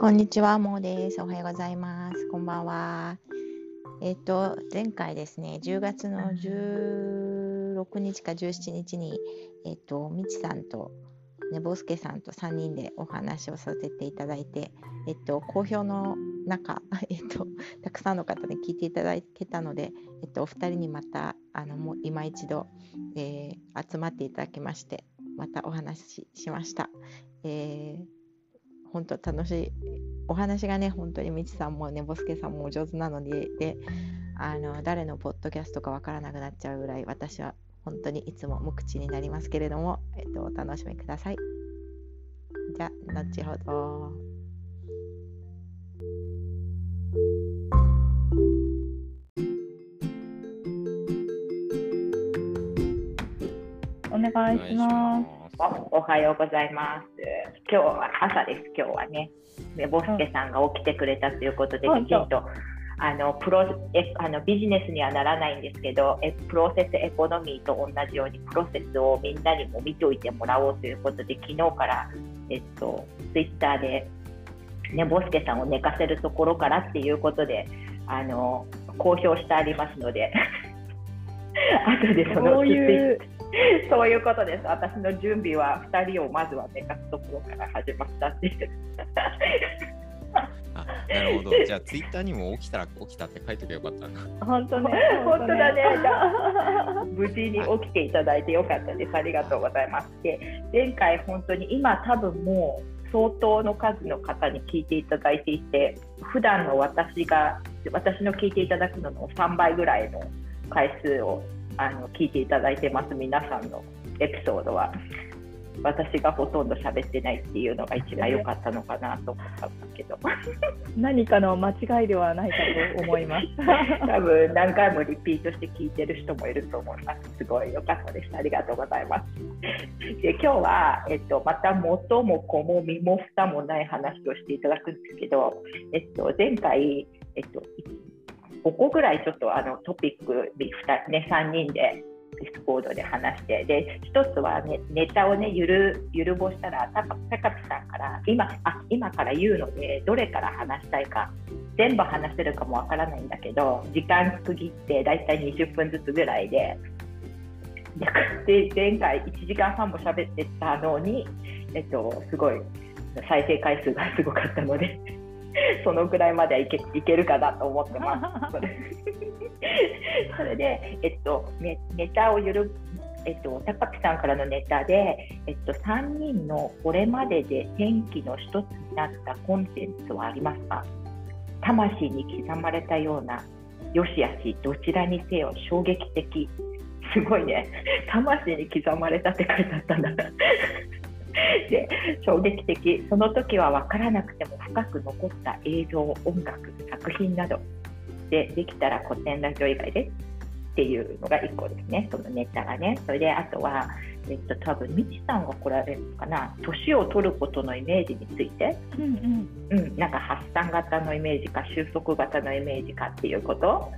こんにちは、もうです。おはようございます。こんばんは。えっ、と、前回ですね、10月の16日か17日に、えっ、と、みちさんと、ねぼすけさんと3人でお話をさせていただいて、えっと、好評の中、えっと、たくさんの方に聞いていただけたので、えっと、お二人にまた、あの、もう今一度、えー、集まっていただきまして、またお話ししました。えー本当楽しいお話がね本当にみちさんもねぼすけさんもお上手なのでであの誰のポッドキャストかわからなくなっちゃうぐらい私は本当にいつも無口になりますけれども、えっと、お楽しみください。じゃあ後ほど。お願いします。おはようございます。今日は朝です。今日はね、ねボスケさんが起きてくれたということで、きちんとあのプロえあのビジネスにはならないんですけどえ、プロセスエコノミーと同じようにプロセスをみんなにも見ておいてもらおうということで、昨日からえっとツイッターでねボスケさんを寝かせるところからっていうことであの公表してありますので。後でその そういうことです。私の準備は2人をまずは寝かすところから始まったっていう。あなるほど。じゃあ、ツイッターにも起きたら起きたって書いておけばよかったな。本当ね、本当だね。無事に起きていただいてよかったです。ありがとうございます。で、前回本当に今多分もう相当の数の方に聞いていただいていて、普段の私が、私の聞いていただくのの3倍ぐらいの回数をあの聞いていただいてます。皆さんのエピソードは私がほとんど喋ってないっていうのが一番良かったのかなと思ったんだけど。何かの間違いではないかと思います。多分何回もリピートして聞いてる人もいると思います。すごい良かったです。ありがとうございます。で今日は、えっと、また元も子も身も蓋もない話をしていただくんですけど、えっと、前回、えっと、5個ぐらいちょっとあのトピックで 2,、ね、3人でディスコードで話してで1つは、ね、ネタをねゆるゆるぼしたら高木さんから今あ今から言うのでどれから話したいか全部話せるかもわからないんだけど時間区切ってだいたい20分ずつぐらいでで前回1時間半も喋ってたのに、えっと、すごい再生回数がすごかったので そのぐらいまではいけいけるかなと思ってます。それで、えっと、ネネタをゆるえっと、高木さんからのネタで、えっと、3人のこれまでで転機の一つになったコンテンツはありますか？魂に刻まれたような、よしあし、どちらにせよ衝撃的。すごいね。魂に刻まれたって書いてあったんだ。で衝撃的。その時は分からなくても深く残った映像音楽作品など。でできたら古典ラジオ以外でっていうのが1個ですね。そのネタがね。それであとは、えっと、多分みちさんが来られるのかな。年を取ることのイメージについて、うんうん。うん、なんか発散型のイメージか収束型のイメージかっていうこと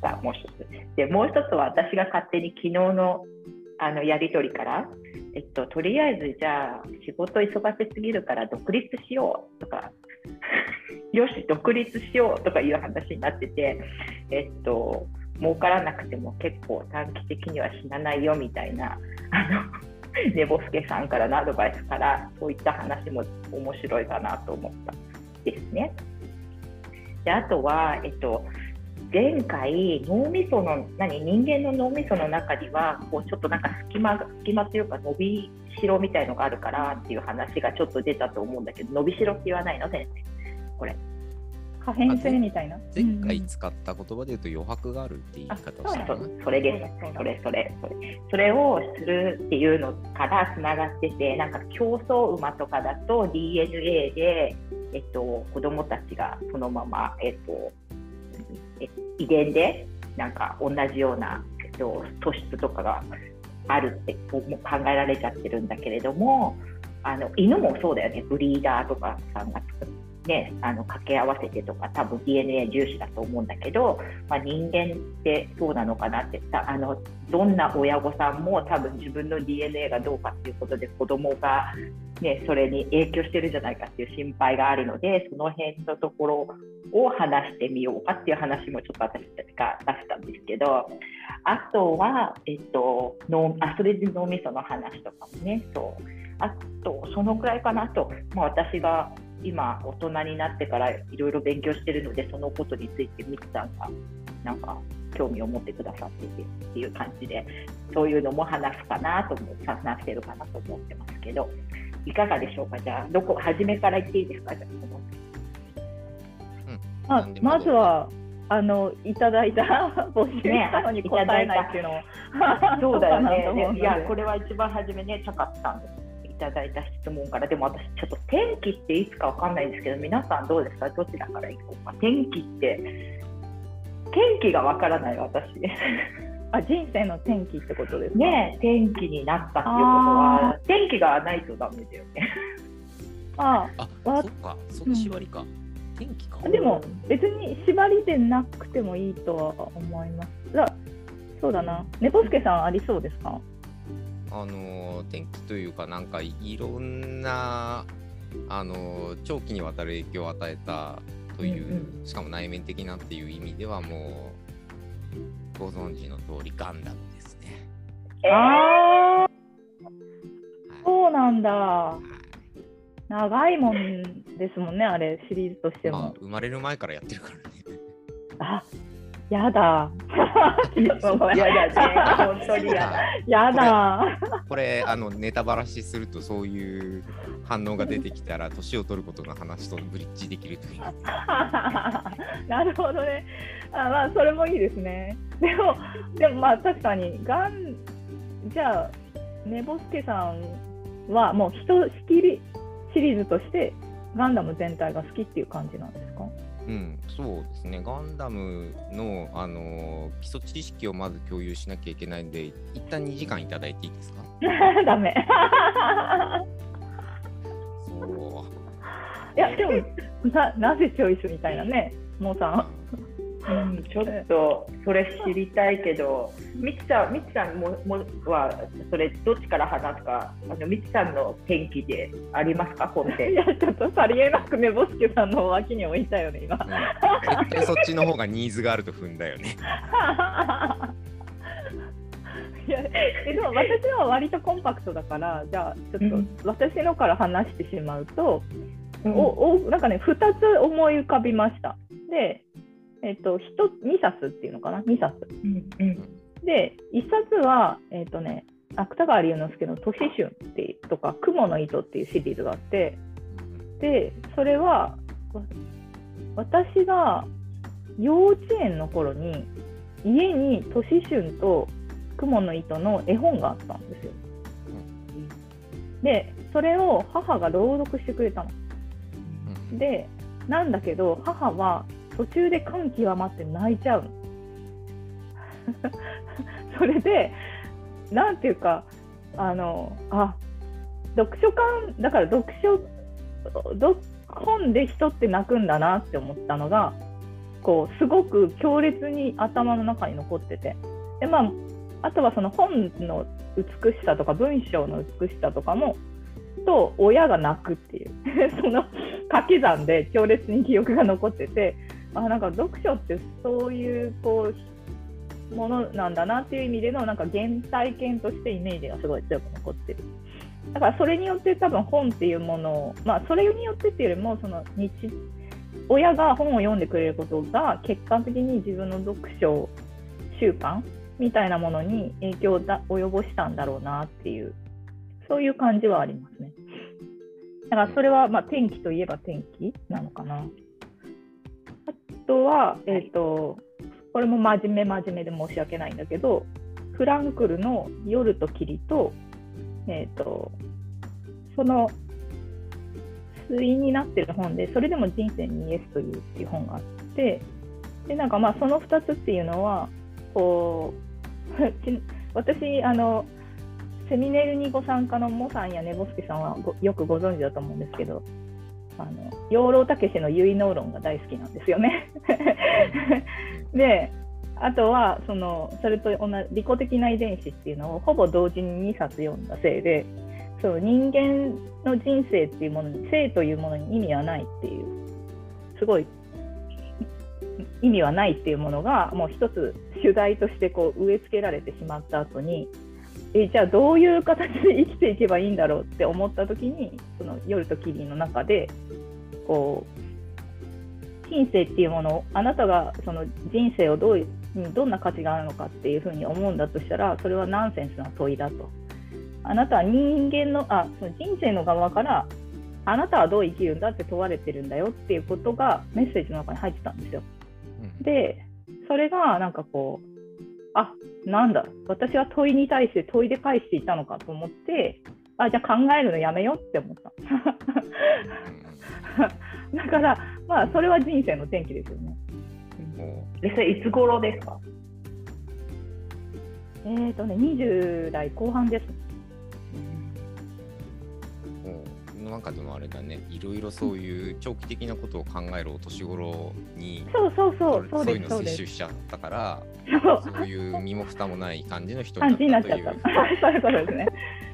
がもう一つ。でもう一つは私が勝手に昨日のあのやり取りからえっと、とりあえずじゃあ仕事忙しすぎるから独立しようとか よし独立しようとかいう話になってて、えっと、儲からなくても結構短期的には死なないよみたいなあの 寝ぼすけさんからのアドバイスからそういった話も面白いかなと思ったですね。であとは、えっと前回脳みその何人間の脳みその中にはこうちょっとなんか隙間隙間というか伸びしろみたいのがあるからっていう話がちょっと出たと思うんだけど伸びしろって言わないの？先生。これ。可変性みたいな？前回使った言葉で言うと余白があるって言い方をしたそそれです。それそれそれ。それをするっていうのからつながっててなんか競争馬とかだと DNA でえっと、子供たちがそのまま、えっと、遺伝でなんか同じような、えっと、素質とかがあるって考えられちゃってるんだけれどもあの犬もそうだよね。ブリーダーとかさんが作る、ね、あの掛け合わせてとか多分 DNA 重視だと思うんだけど、まあ、人間ってそうなのかなってあのどんな親御さんも多分自分の DNA がどうかっていうことで子供がね、それに影響してるんじゃないかっていう心配があるのでその辺のところを話してみようかっていう話もちょっと私たちが出したんですけどあとは、えっと、脳あそれで脳みその話とかもねそう。あとそのくらいかな。と、まあ、私が今大人になってからいろいろ勉強してるのでそのことについてミキさんがなんか興味を持ってくださっていてっていう感じでそういうのも話すかなと思話してるかなと思ってますけどいかがでしょうか？じゃあどこ初めから言っていいですか？じゃあ、うん、まずはあのいただいた 募集したのに答えないっていうのも、そうだよね。いやこれは一番初めね、チャカさんいただいた質問から、でも私ちょっと天気っていつかわかんないんですけど、皆さんどうですか？どちらからいこうか？天気って天気がわからない私。あ人生の天気ってことですね天気になったっていうことは天気がないとダメだよね。ああ、そっか、そっち割りか。うん、天気か。でも別に縛りでなくてもいいとは思います。だそうだな。ねぼすけさんありそうですかあの天気というかなんかいろんなあの長期にわたる影響を与えたという、うんうん、しかも内面的なっていう意味ではもうご存知の通りガンダムですね。ああ、そうなんだ。長いもんですもんね、あれ、シリーズとしても。まあ、生まれる前からやってるからね。あやだ。やだね、本当にやだ。やだ。これ、あの、ネタばらしすると、そういう反応が出てきたら、年を取ることの話とブリッジできるという。なるほどね。あまあ、それもいいですね。でも、でもまあ、確かに、がん、じゃあ、ねぼすけさんは、もう、ひとしきりシリーズとして、ガンダム全体が好きっていう感じなんですか？うん、そうですね。ガンダムの、あのー基礎知識をまず共有しなきゃいけないんで、一旦2時間いただいていいですか？ダメ。そう。いや、でも、ななぜチョイスみたいなね、モーさん。うん、ちょっとそれ知りたいけど、みちさん、みちさんももはそれどっちから話すか、あのみちさんの天気でありますか、本で。いや、ちょっとさりげなくね、ボスケさんの脇に置いたよね、今。絶対そっちの方がニーズがあると踏んだよね。いやでも私は割とコンパクトだからじゃあちょっと私のから話してしまうと、うん、おおなんかね2つ思い浮かびました。でえっ、ー、と、2冊っていうのかな、2冊。うんうん、で、1冊は、えっ、ー、とね、芥川龍之介の「都市春」っていうとか「雲の糸」っていうシリーズがあってでそれは私が幼稚園の頃に家に「都市春」と「雲の糸」の絵本があったんですよ。でそれを母が朗読してくれたの。でなんだけど母は途中で感極まって泣いちゃう。それでなんていうかあのあ読書感だから読書本で人って泣くんだなって思ったのがこうすごく強烈に頭の中に残ってて。で、まあ、あとはその本の美しさとか文章の美しさとかもと親が泣くっていう。その掛け算で強烈に記憶が残ってて。あなんか読書ってそういうこうものなんだなっていう意味でのなんか原体験としてイメージがすごい強く残ってる。だからそれによって多分本っていうものを、まあ、それによってっていうよりもその日親が本を読んでくれることが結果的に自分の読書習慣みたいなものに影響を及ぼしたんだろうなっていうそういう感じはありますね。だからそれはまあ天気といえば天気なのかな。とは、えーと、これも真面目真面目で申し訳ないんだけどフランクルの「夜と霧と」えーと、その対になってる本で「それでも人生にイエス」というっていう本があってでなんかまあその2つっていうのはこう 私あのセミネルにご参加のモさんやネボスケさんはよくご存知だと思うんですけどあの養老孟司の結納論が大好きなんですよね。であとはそのそれと同じ利己的な遺伝子っていうのをほぼ同時に2冊読んだせいでその人間の人生っていうものに生というものに意味はないっていうすごい意味はないっていうものがもう一つ主題としてこう植え付けられてしまった後にえじゃあどういう形で生きていけばいいんだろうって思った時にその夜と霧の中でこう人生っていうものをあなたがその人生をどういうどんな価値があるのかっていうふうに思うんだとしたらそれはナンセンスな問いだと。あなたは人間のあその人生の側からあなたはどう生きるんだって問われてるんだよっていうことがメッセージの中に入ってたんですよ。でそれがなんかこうあなんだ。私は問いに対して問いで返していたのかと思ってあじゃあ考えるのやめようって思った。だからまあそれは人生の転機ですよね。でそれいつ頃ですか？えっ、ー、とね20代後半ですなんかでもあれだね。いろいろそういう長期的なことを考えるお年頃にそうそうそうそういうの摂取しちゃったからそう。いう身も蓋もない感じの人になったという。そうそうですね。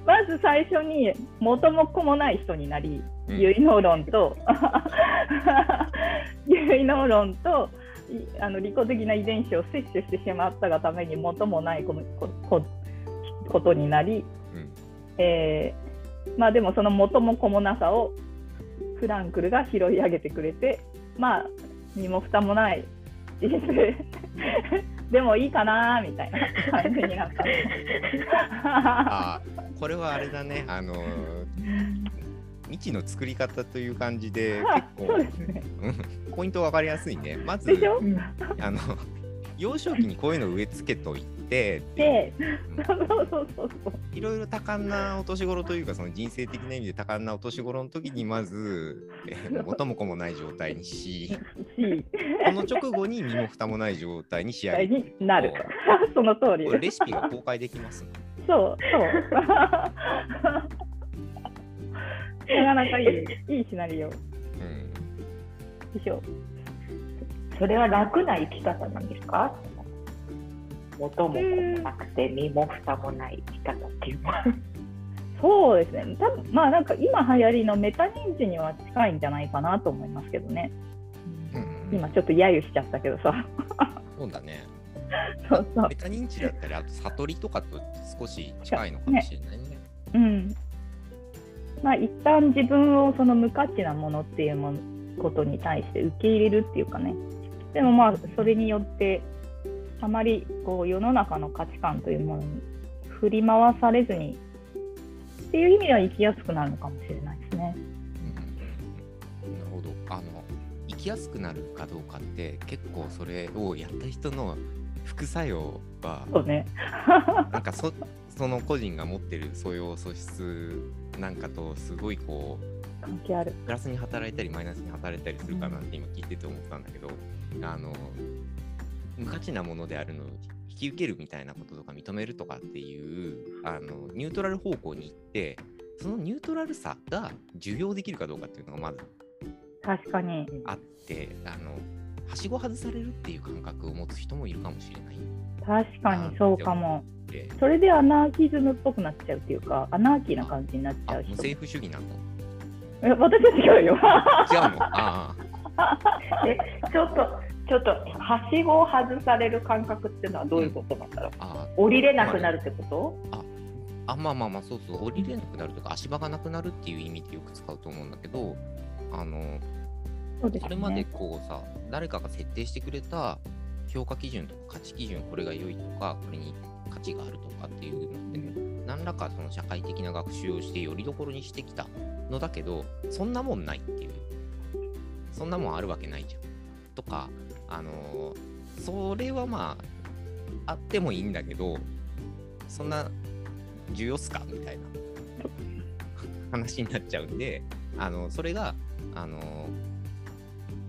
まず最初に元も子もない人になり、うん、結納論と 結納論とあの利己的な遺伝子を摂取してしまったがために元もないここことになり、うん、えーまあでもその元も子もなさをフランクルが拾い上げてくれてまあ身も蓋もない人生。でもいいかなみたいな感じになった。あこれはあれだね。あの未知の作り方という感じで結構、ね、ポイント分かりやすいね。まずあの幼少期にこういうの植え付けといてで、そうそうそういろいろ多感なお年頃というかその人生的な意味で多感なお年頃の時にまず、えー、元も子もない状態にし この直後に身も蓋もない状態に仕上げになる。その通り。レシピが公開できます、ね、そう。そう。なかなかいい。いいシナリオ、うん、でしょそれは楽な生き方なんですか？元も子もなくて身も蓋もない生き方っていうのは。そうですね、多分まあなんか今流行りのメタ認知には近いんじゃないかなと思いますけどね。うん、今ちょっと揶揄しちゃったけどさ。そうだね。そうそうメタ認知だったり、あと悟りとかと少し近いのかもしれないね。ねうん。まあ一旦自分をその無価値なものっていうもことに対して受け入れるっていうかね。でもまあそれによってあまりこう世の中の価値観というものに振り回されずにっていう意味では生きやすくなるのかもしれないですね。うん、なるほど。あの生きやすくなるかどうかって結構それをやった人の副作用はそう、ね、なんかそその個人が持ってる素養素質なんかとすごいこう関係ある。プラスに働いたりマイナスに働いたりするかなって今聞いてて思ったんだけど、うん、あの無価値なものであるのを引き受けるみたいなこととか認めるとかっていうあのニュートラル方向に行ってそのニュートラルさが受容できるかどうかっていうのがまず確かに。あってあのはしご外されるっていう感覚を持つ人もいるかもしれない。確かにそうかも。それでアナーキズムっぽくなっちゃうっていうかアナーキーな感じになっちゃう人。政府主義なの私は違う？よ違うの？ああ えちょっとちょっとはしごを外される感覚っていうのはどういうことなんだろう、うん、降りれなくなるってこと、ああまあまあまあそうそう。降りれなくなるとか足場がなくなるっていう意味でよく使うと思うんだけどあのそ、ね,、れまでこうさ誰かが設定してくれた評価基準とか価値基準これが良いとかこれに価値があるとかっていうのって、ね、何らかその社会的な学習をしてよりどころにしてきたのだけどそんなもんないっていう。そんなもんあるわけないじゃん。とかあのそれはまああってもいいんだけどそんな重要っすかみたいな話になっちゃうんであのそれがあの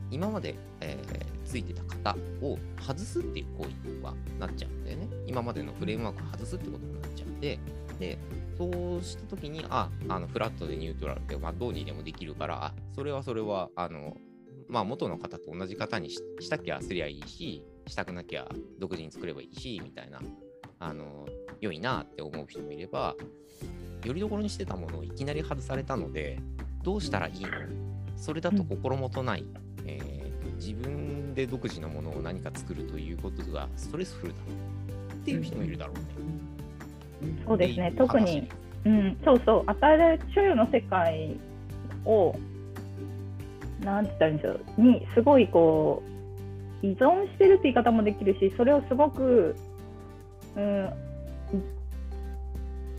今まで、えー、ついてた方を外すっていう行為はなっちゃうんだよね。今までのフレームワークを外すってことになっちゃうんでで、そうしたときに、あ、あのフラットでニュートラルで、まあ、どうにでもできるから、それはそれは、あの、まあ、元の方と同じ方にししたきゃすりゃいいし、したくなきゃ独自に作ればいいし、みたいな、あの、良いなって思う人もいれば、よりどころにしてたものをいきなり外されたので、どうしたらいいの？それだと心もとない、えー自分で独自のものを何か作るということがストレスフルだっていう人もいるだろうね。そうですね。特にうん、そうそう、与えられ所有の世界を、なんて言ったらいいんでしょう、にすごいこう、依存してるって言い方もできるし、それをすごく、うん、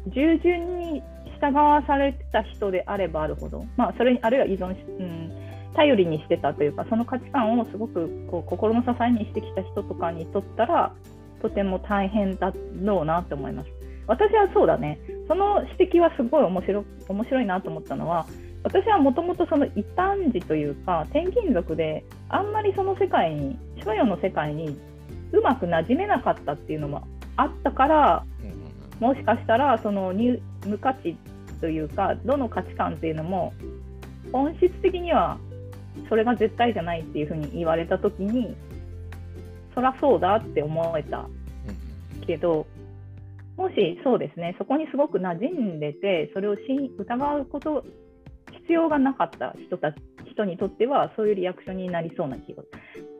従順に従わされてた人であればあるほど、まあ、それにあるいは依存し、うん、頼りにしてたというか、その価値観をすごくこう心の支えにしてきた人とかにとったら、とても大変だろうなと思います。私はそうだね、その指摘はすごい面白面白いなと思ったのは、私はもともとその異端児というか、転勤族で、あんまりその世界に、所与の世界にうまく馴染めなかったっていうのもあったから、もしかしたらその無価値というか、どの価値観っていうのも、本質的にはそれが絶対じゃないっていうふうに言われたときに、そらそうだって思えたけど、もしそうですね、そこにすごく馴染んでて、それをし疑うこと、必要がなかった人たち人にとっては、そういうリアクションになりそうな気が、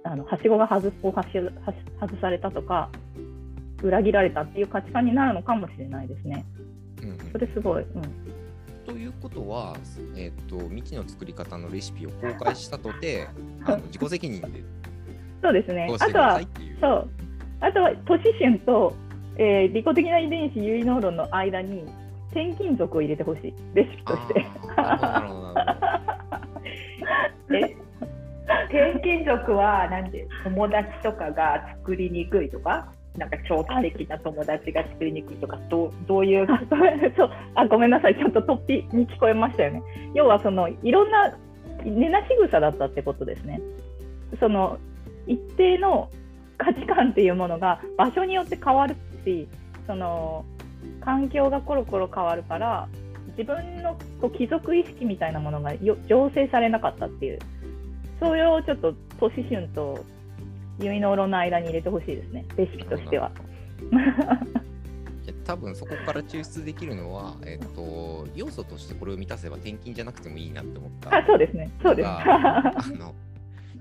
あのはしごが外こうはしはし外されたとか、裏切られたっていう価値観になるのかもしれないですね。うんうんそれすごい。うんということは、えっ、と、未知の作り方のレシピを公開したとて、あの自己責任でそうですねあとは。そう。あとは都市春と、えー利己的な遺伝子有能論の間に転勤族を入れてほしい。レシピとして。え？転勤族はなんで友達とかが作りにくいとか？なんか長期的な友達が作りにくいとか？どうどういう？あごめんそうあごめんなさい、ちょっと突飛に聞こえましたよね。要はそのいろんな根なし草だったってことですね。その一定の価値観っていうものが場所によって変わるし、その環境がコロコロ変わるから、自分のこう貴族意識みたいなものがよ醸成されなかったっていう、それをちょっと都市春と結納論の間に入れてほしいですね、レシピとしては。多分そこから抽出できるのは、えっ、と、要素としてこれを満たせば転勤じゃなくてもいいなって思った。あそうですね、そうです。があの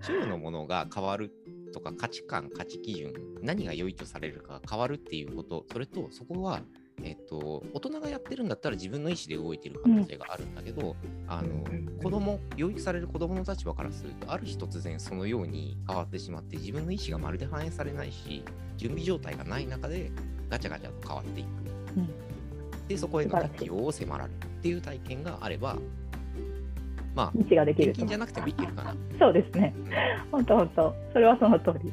所有のものが変わるとか価値観価値基準何が良いとされるかが変わるっていうことそれとそこは、えっと大人がやってるんだったら自分の意思で動いてる可能性があるんだけど、あの子供養育される子供の立場からするとある日突然そのように変わってしまって自分の意思がまるで反映されないし準備状態がない中でガチャガチャと変わっていく。うんでそこへの適応を迫られるっていう体験があればまあ道ができるじゃなくてもいけるかな。そうですね。本当本当。それはその通り。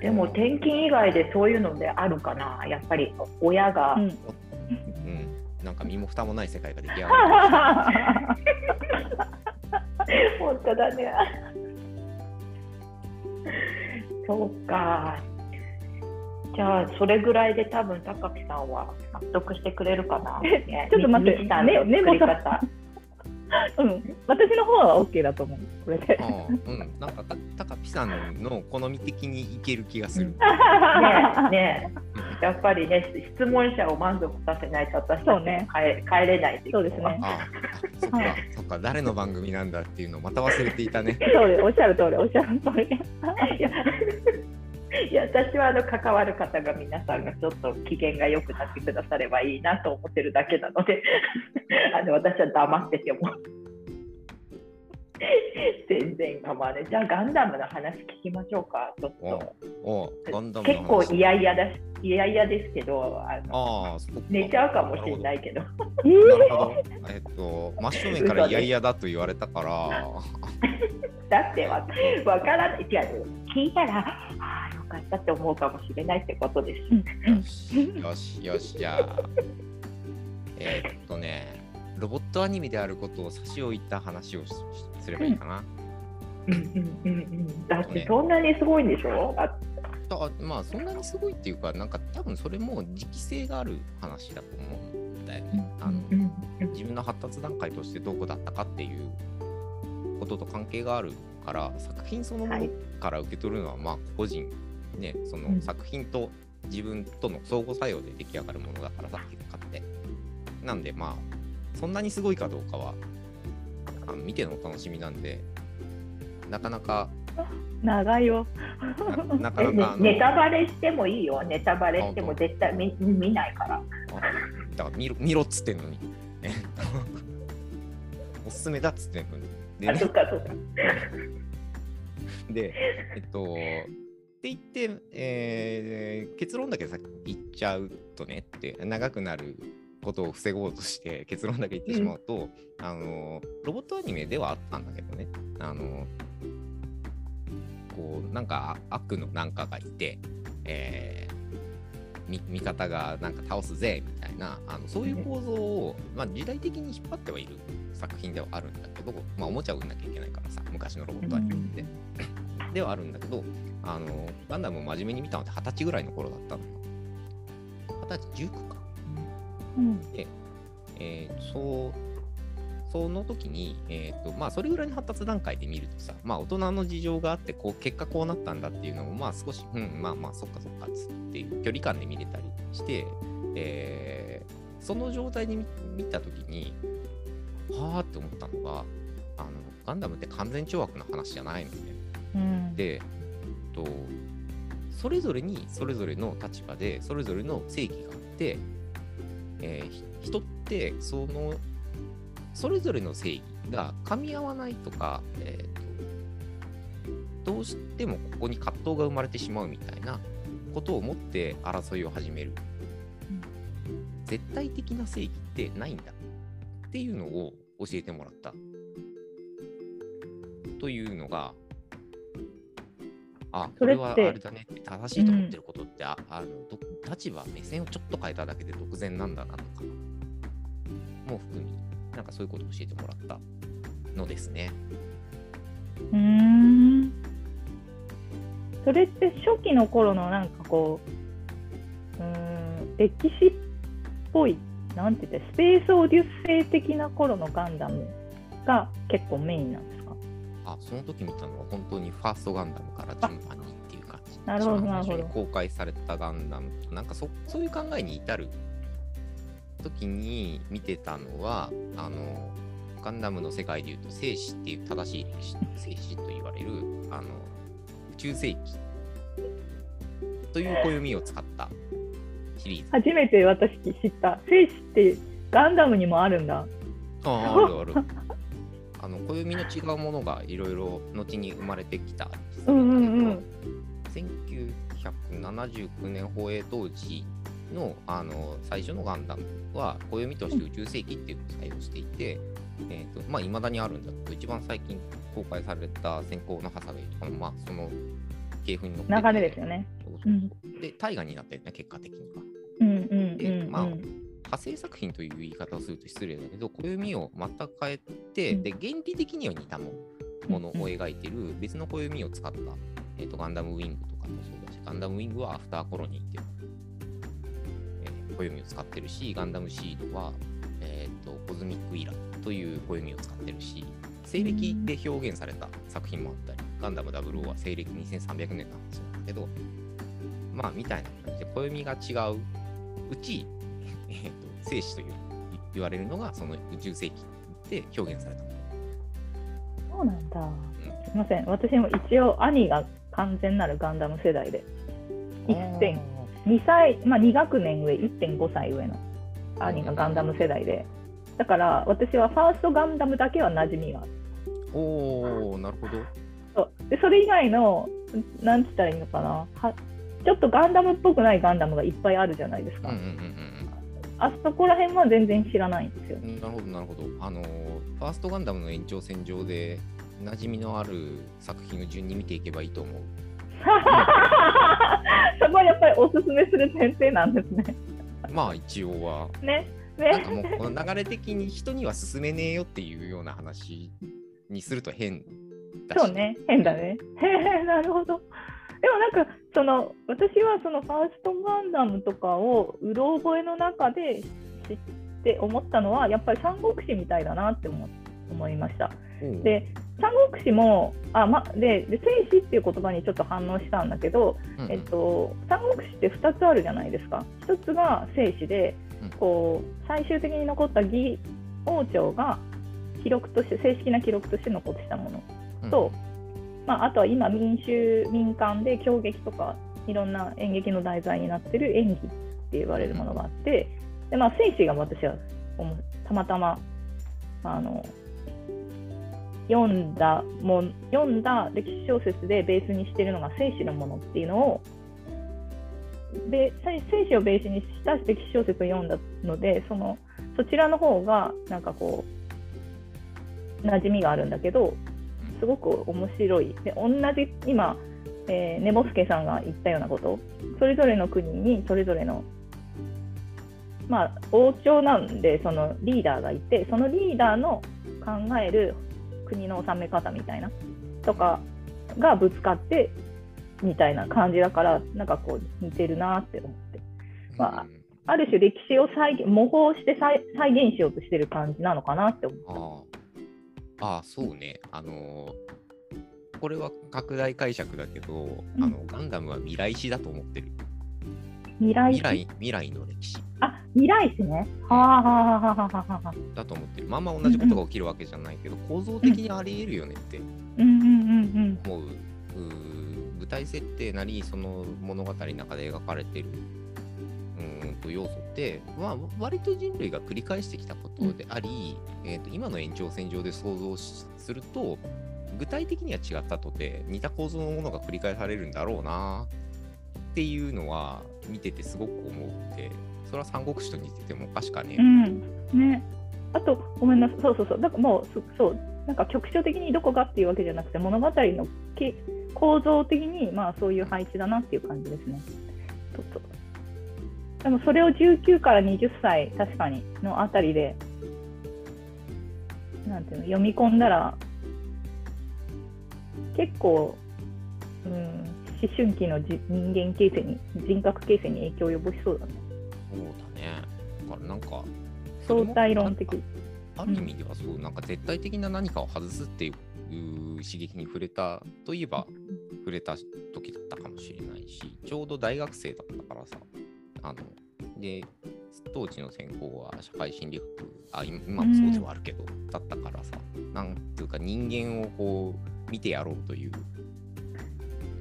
でも転勤以外でそういうのであるかなやっぱり。親が、うん。うん、なんか身も蓋もない世界が出来上がる。本当だね。そうか。じゃあそれぐらいで多分高木さんは納得してくれるかな、ねちょっと待って。みちさうん。私の方は OK だと思う。これで。ああうん、なんかた高ピさんの好み的にいける気がする。ねえねえやっぱりね質問者を満足させないと私たちそうね帰れ帰れないそうですね。ああそっか、そっか、誰の番組なんだっていうのをまた忘れていたね。そうです。おっしゃる通り、おっしゃる通り。いやいや私はあの関わる方が皆さんがちょっと機嫌が良くなってくださればいいなと思ってるだけなので あの私は黙ってても。全然構わない。じゃあガンダムの話聞きましょうか。ちょっと。結話。構嫌々だし嫌々ですけどあの寝ちゃうかもしれないけど。えっと、真正面から嫌々だと言われたから、だってわわからない。違う聞いたらかったって思うかもしれないってことです。うん。よし、よし、じゃあ、えーっとね、ロボットアニメであることを差し置いた話をしすればいいかな。うんうんうんうん。だってそんなにすごいんでしょ？ああまあ、そんなにすごいっていうか、なんか多分それも時期性がある話だと思うんだよね。あのうん自分の発達段階としてどこだったかっていうことと関係があるから作品そのものはいから受け取るのはまあ個人ねそのうん作品と自分との相互作用で出来上がるものだからさ結果ってなんでまあそんなにすごいかどうかはあの見てのお楽しみなんでなかなか長いよ。ななかえなか ネタバレしてもいいよ、ネタバレしても絶対見見ないから。あだから見ろ見ろっつってんのに。えおすすめだっつってんのに。であ、ねそっかそっか。で、えっと、って言って、えー結論だけ先言っちゃうとねって、長くなることを防ごうとして結論だけ言ってしまうと、あの、ロボットアニメではあったんだけどね、あの、こう、なんかあ悪のなんかがいて、えーみ味方がなんか倒すぜみたいなあのそういう構造を、まあ、時代的に引っ張ってはいる作品ではあるんだけど、まあ、おもちゃを売んなきゃいけないからさ昔のロボットアニメって。ではあるんだけど、あの、ガンダムを真面目に見たのって二十歳ぐらいの頃だったのよ。二十歳、19か。うんえーそう、その時に、えっ、と、まあ、それぐらいの発達段階で見るとさ、まあ、大人の事情があって、こう、結果こうなったんだっていうのも、まあ、少し、うん、まあまあ、そっかそっかっつっていう距離感で見れたりして、えーその状態で見見た時に、はあって思ったのが、あの、ガンダムって完全懲悪の話じゃないのね。うん。で、と、それぞれにそれぞれの立場でそれぞれの正義があって、えーひ人ってそのそれぞれの正義が噛み合わないとか、えーとどうしてもここに葛藤が生まれてしまうみたいなことを思って争いを始める、絶対的な正義ってないんだっていうのを教えてもらった。というのがあこれはあれだねって正しいと思ってることって、ああのど立場目線をちょっと変えただけで独善なんだなとかも含みなんかそういうことを教えてもらったのですね。うーん。それって初期の頃のなんかこううーん歴史っぽいなんて言ってスペースオデュッセイ的な頃のガンダムが結構メインなんですかあその時見たのは本当にファーストガンダムから順番にっていう感じ。なるほどなるほ公開されたガンダムとなんかそそういう考えに至る時に見てたのはあのガンダムの世界でいうと生死っていう正しい歴史の生死と言われるあの宇宙世紀という暦を使ったシリーズ。初めて私知った聖子ってガンダムにもあるんだあああるある。あの暦の違うものがいろいろ後に生まれてきたりするうんんだうけど、ん1979年放映当時のあの最初のガンダムは暦として宇宙世紀っていうのを採用していて、えーとまあ、未だにあるんだけど一番最近公開された先行のハサウェイとかの、まあ、その系譜に乗ってて流れですよね。そうそうう。んで大河になってるね結果的には。うんうんうんでまあうん派生作品という言い方をすると失礼だけど暦を全く変えて、うん。で原理的には似たもものを描いている別の暦を使った、えー、とガンダムウィングとかもそうだしガンダムウィングはアフターコロニーっていう、えー暦を使ってるしガンダムシードは、えー、とコズミックイラという暦を使ってるし西暦で表現された作品もあったり、ガンダム00は西暦2300年の話なんだけどまあみたいな感じで暦が違う。うち、えー、と生死という言われるのがその宇宙世紀で表現された。そうなんだ。すいません。私も一応兄が完全なるガンダム世代で。1点2歳、まあ、2学年上1.5歳上の兄がガンダム世代で。だから私はファーストガンダムだけは馴染みがある。おおなるほど。そう。でそれ以外のなんつったらいいのかな。はちょっとガンダムっぽくないガンダムがいっぱいあるじゃないですか、うんうんうんあそこら辺は全然知らないんですよ。なるほどなるほど。あのーファーストガンダムの延長線上で馴染みのある作品を順に見ていけばいいと思う。そこはやっぱりおすすめする前提なんですねまあ一応は。ねなんかもねうこの流れ的に人には勧めねえよっていうような話にすると変だし。そうね変だねへえなるほどでもなんかその私はそのファーストガンダムとかをうろ覚えの中で知って思ったのはやっぱり三国志みたいだなって思思いました。で三国志もあ、ま、でで戦士っていう言葉にちょっと反応したんだけど、うんうんえっと、三国志って2つあるじゃないですか。1つが正史でうんこう最終的に残った義王朝が記録として正式な記録として残したものうんと、まあ、あとは今民衆民間で狂劇とかいろんな演劇の題材になってる演技って言われるものがあってで、まあ、正史が私はたまたまあの読んだもん読んだ歴史小説でベースにしてるのが正史のものっていうのをで正正史をベースにした歴史小説を読んだのでそのそちらの方がなんかこう馴染みがあるんだけどすごく面白い。で同じ今、えー、ネボスケさんが言ったようなこと。それぞれの国にそれぞれのまあ王朝なんでそのリーダーがいてそのリーダーの考える国の治め方みたいなとかがぶつかってみたいな感じだからなんかこう似てるなって思って。まあうんある種歴史を再現模倣して再再現しようとしてる感じなのかなって思った。ああそうね。あのーこれは拡大解釈だけど、うん。あのガンダムは未来史だと思ってる。未来未来未来の歴史。あ未来史ね。はあはあはあはあはあはあ。だと思ってる。まあまあ同じことが起きるわけじゃないけど、構造的にありえるよねって。うんうんうん。思う,、うー舞台設定なりその物語の中で描かれてるうーんと要素って、まあ、割と人類が繰り返してきたことであり、えー、と今の延長線上で想像しすると具体的には違ったとて似た構造のものが繰り返されるんだろうなっていうのは見ててすごく思うってそれは三国志と似ててもおかしかねう、ん。うん。ね。あとごめんなさい。そうそうそう。だからもうそそうなんか局所的にどこかっていうわけじゃなくて物語のけ構造的にまあそういう配置だなっていう感じですね。ちょっと。でもそれを19から20歳確かにのあたりでなんていうの読み込んだら結構、うん、思春期のじ人間形成に人格形成に影響を及ぼしそうだね。そうだねだからなんか相対論的。ある意味ではそう、なんか絶対的な何かを外すっていう刺激に触れたといえば触れた時だったかもしれないし、ちょうど大学生だったからさ、あの、で、当時の専攻は社会心理学、あ今今もそうではあるけど、だったからさ、なんていうか人間をこう見てやろうという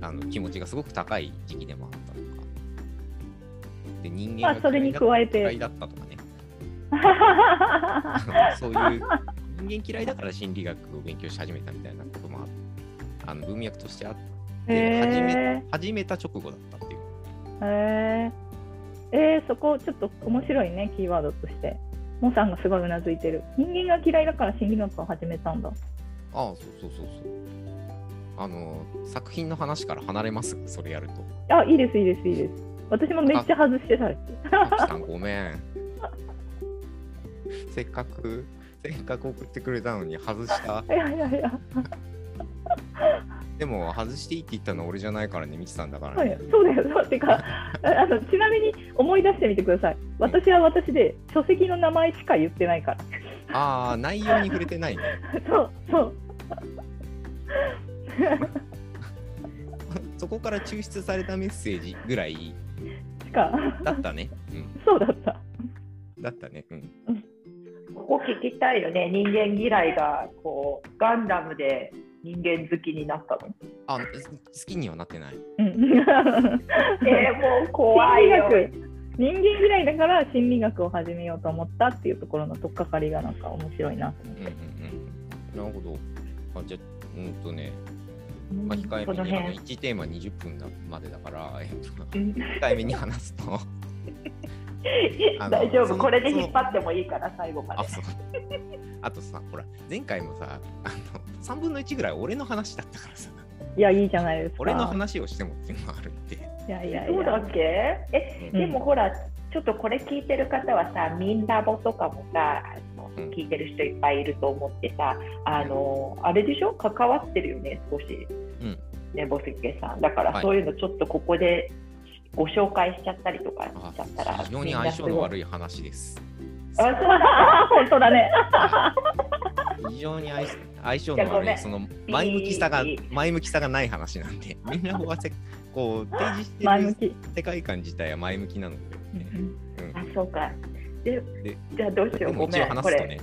あの気持ちがすごく高い時期でもあったとか。で、人間がまあそれに加えて嫌いだったとかね。そういう人間嫌いだから心理学を勉強し始めたみたいなこともああの文脈としてあってへ始めえ始めた直後だったっていう。へええー、そこちょっと面白いねキーワードとしてモさんがすごいうなずいてる人間が嫌いだから心理学を始めたんだああ、そうそうそうそう。あの作品の話から離れます？それやると。あいいですいいですいいです私もめっちゃ外してたしあきさんごめん。せっかくせっかく送ってくれたのに外した？いやいやいやでも外していいって言ったのは俺じゃないからね、みちさんだからねそうだよ。そうだよそうてか あのちなみに思い出してみてください私は私で書籍の名前しか言ってないからああ、内容に触れてないね。そうそう そこから抽出されたメッセージぐらいしかだったね。うん。そうだっただったね。うん。ここ聞きたいよね、人間嫌いがこうガンダムで人間好きになったの？あ、す好きにはなってない。うん えー、もう怖いよ。心理学人間嫌いだから心理学を始めようと思ったっていうところの取っかかりがなんか面白いなと思っうんうんて。うん。なるほど。あじゃあ、うんとね、まあ、控えめにあの辺。1テーマ20分だまでだから、えっと、うん 控えめに話すと、大丈夫、これで引っ張ってもいいから、最後まあ、で。そう。あとさ、ほら、前回もさ、あの3分の1ぐらい俺の話だったからさ、いや、いいじゃないですか。俺の話をしてもっていうのがあるんで。いやいやいそうだや。っけ？え、うんでもほら、ちょっとこれ聞いてる方はさ、ミンラボとかもさ、聞いてる人いっぱいいると思ってさ、あの、あれでしょ？関わってるよね、少し。ねぼすけさんだからはいそういうのちょっとここでご紹介しちゃったりとかあしちゃったら非常に相性の悪い話です。あそう。本当だね。非常に相相性の悪いその前向きさが前向きさがない話なんで みんながせこう提示してる。世界観自体は前向きなので、あそうか。ででじゃあどうしよう。ごでも一応めんこれ話すとね。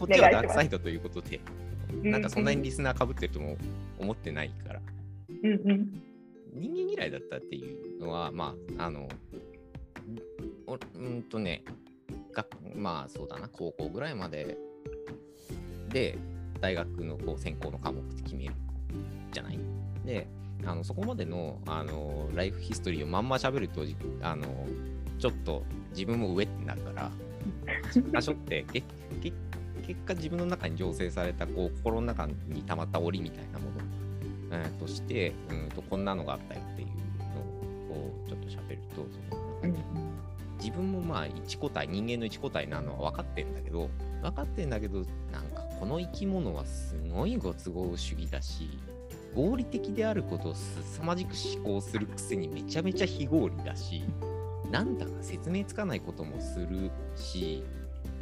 こっちはダークサイドということでなんかそんなにうリスナーかぶってるとも思ってないから。うんうん人間嫌いだったっていうのはまああのおうんとねがまあそうだな高校ぐらいまでで大学のこう専攻の科目って決めるじゃない？であのそこまでのあのライフヒストリーをまんま喋るとあのちょっと自分も上ってなるから箇所ってけけ結果自分の中に醸成されたこう心の中に溜まった檻みたいなものえーとして、うんとこんなのがあったよっていうのをちょっと喋るとそのうん。自分もまあ一個体人間の一個体なのは分かってんだけど分かってんだけどなんかこの生き物はすごいご都合主義だし合理的であることを凄まじく思考するくせにめちゃめちゃ非合理だしなんだか説明つかないこともするし、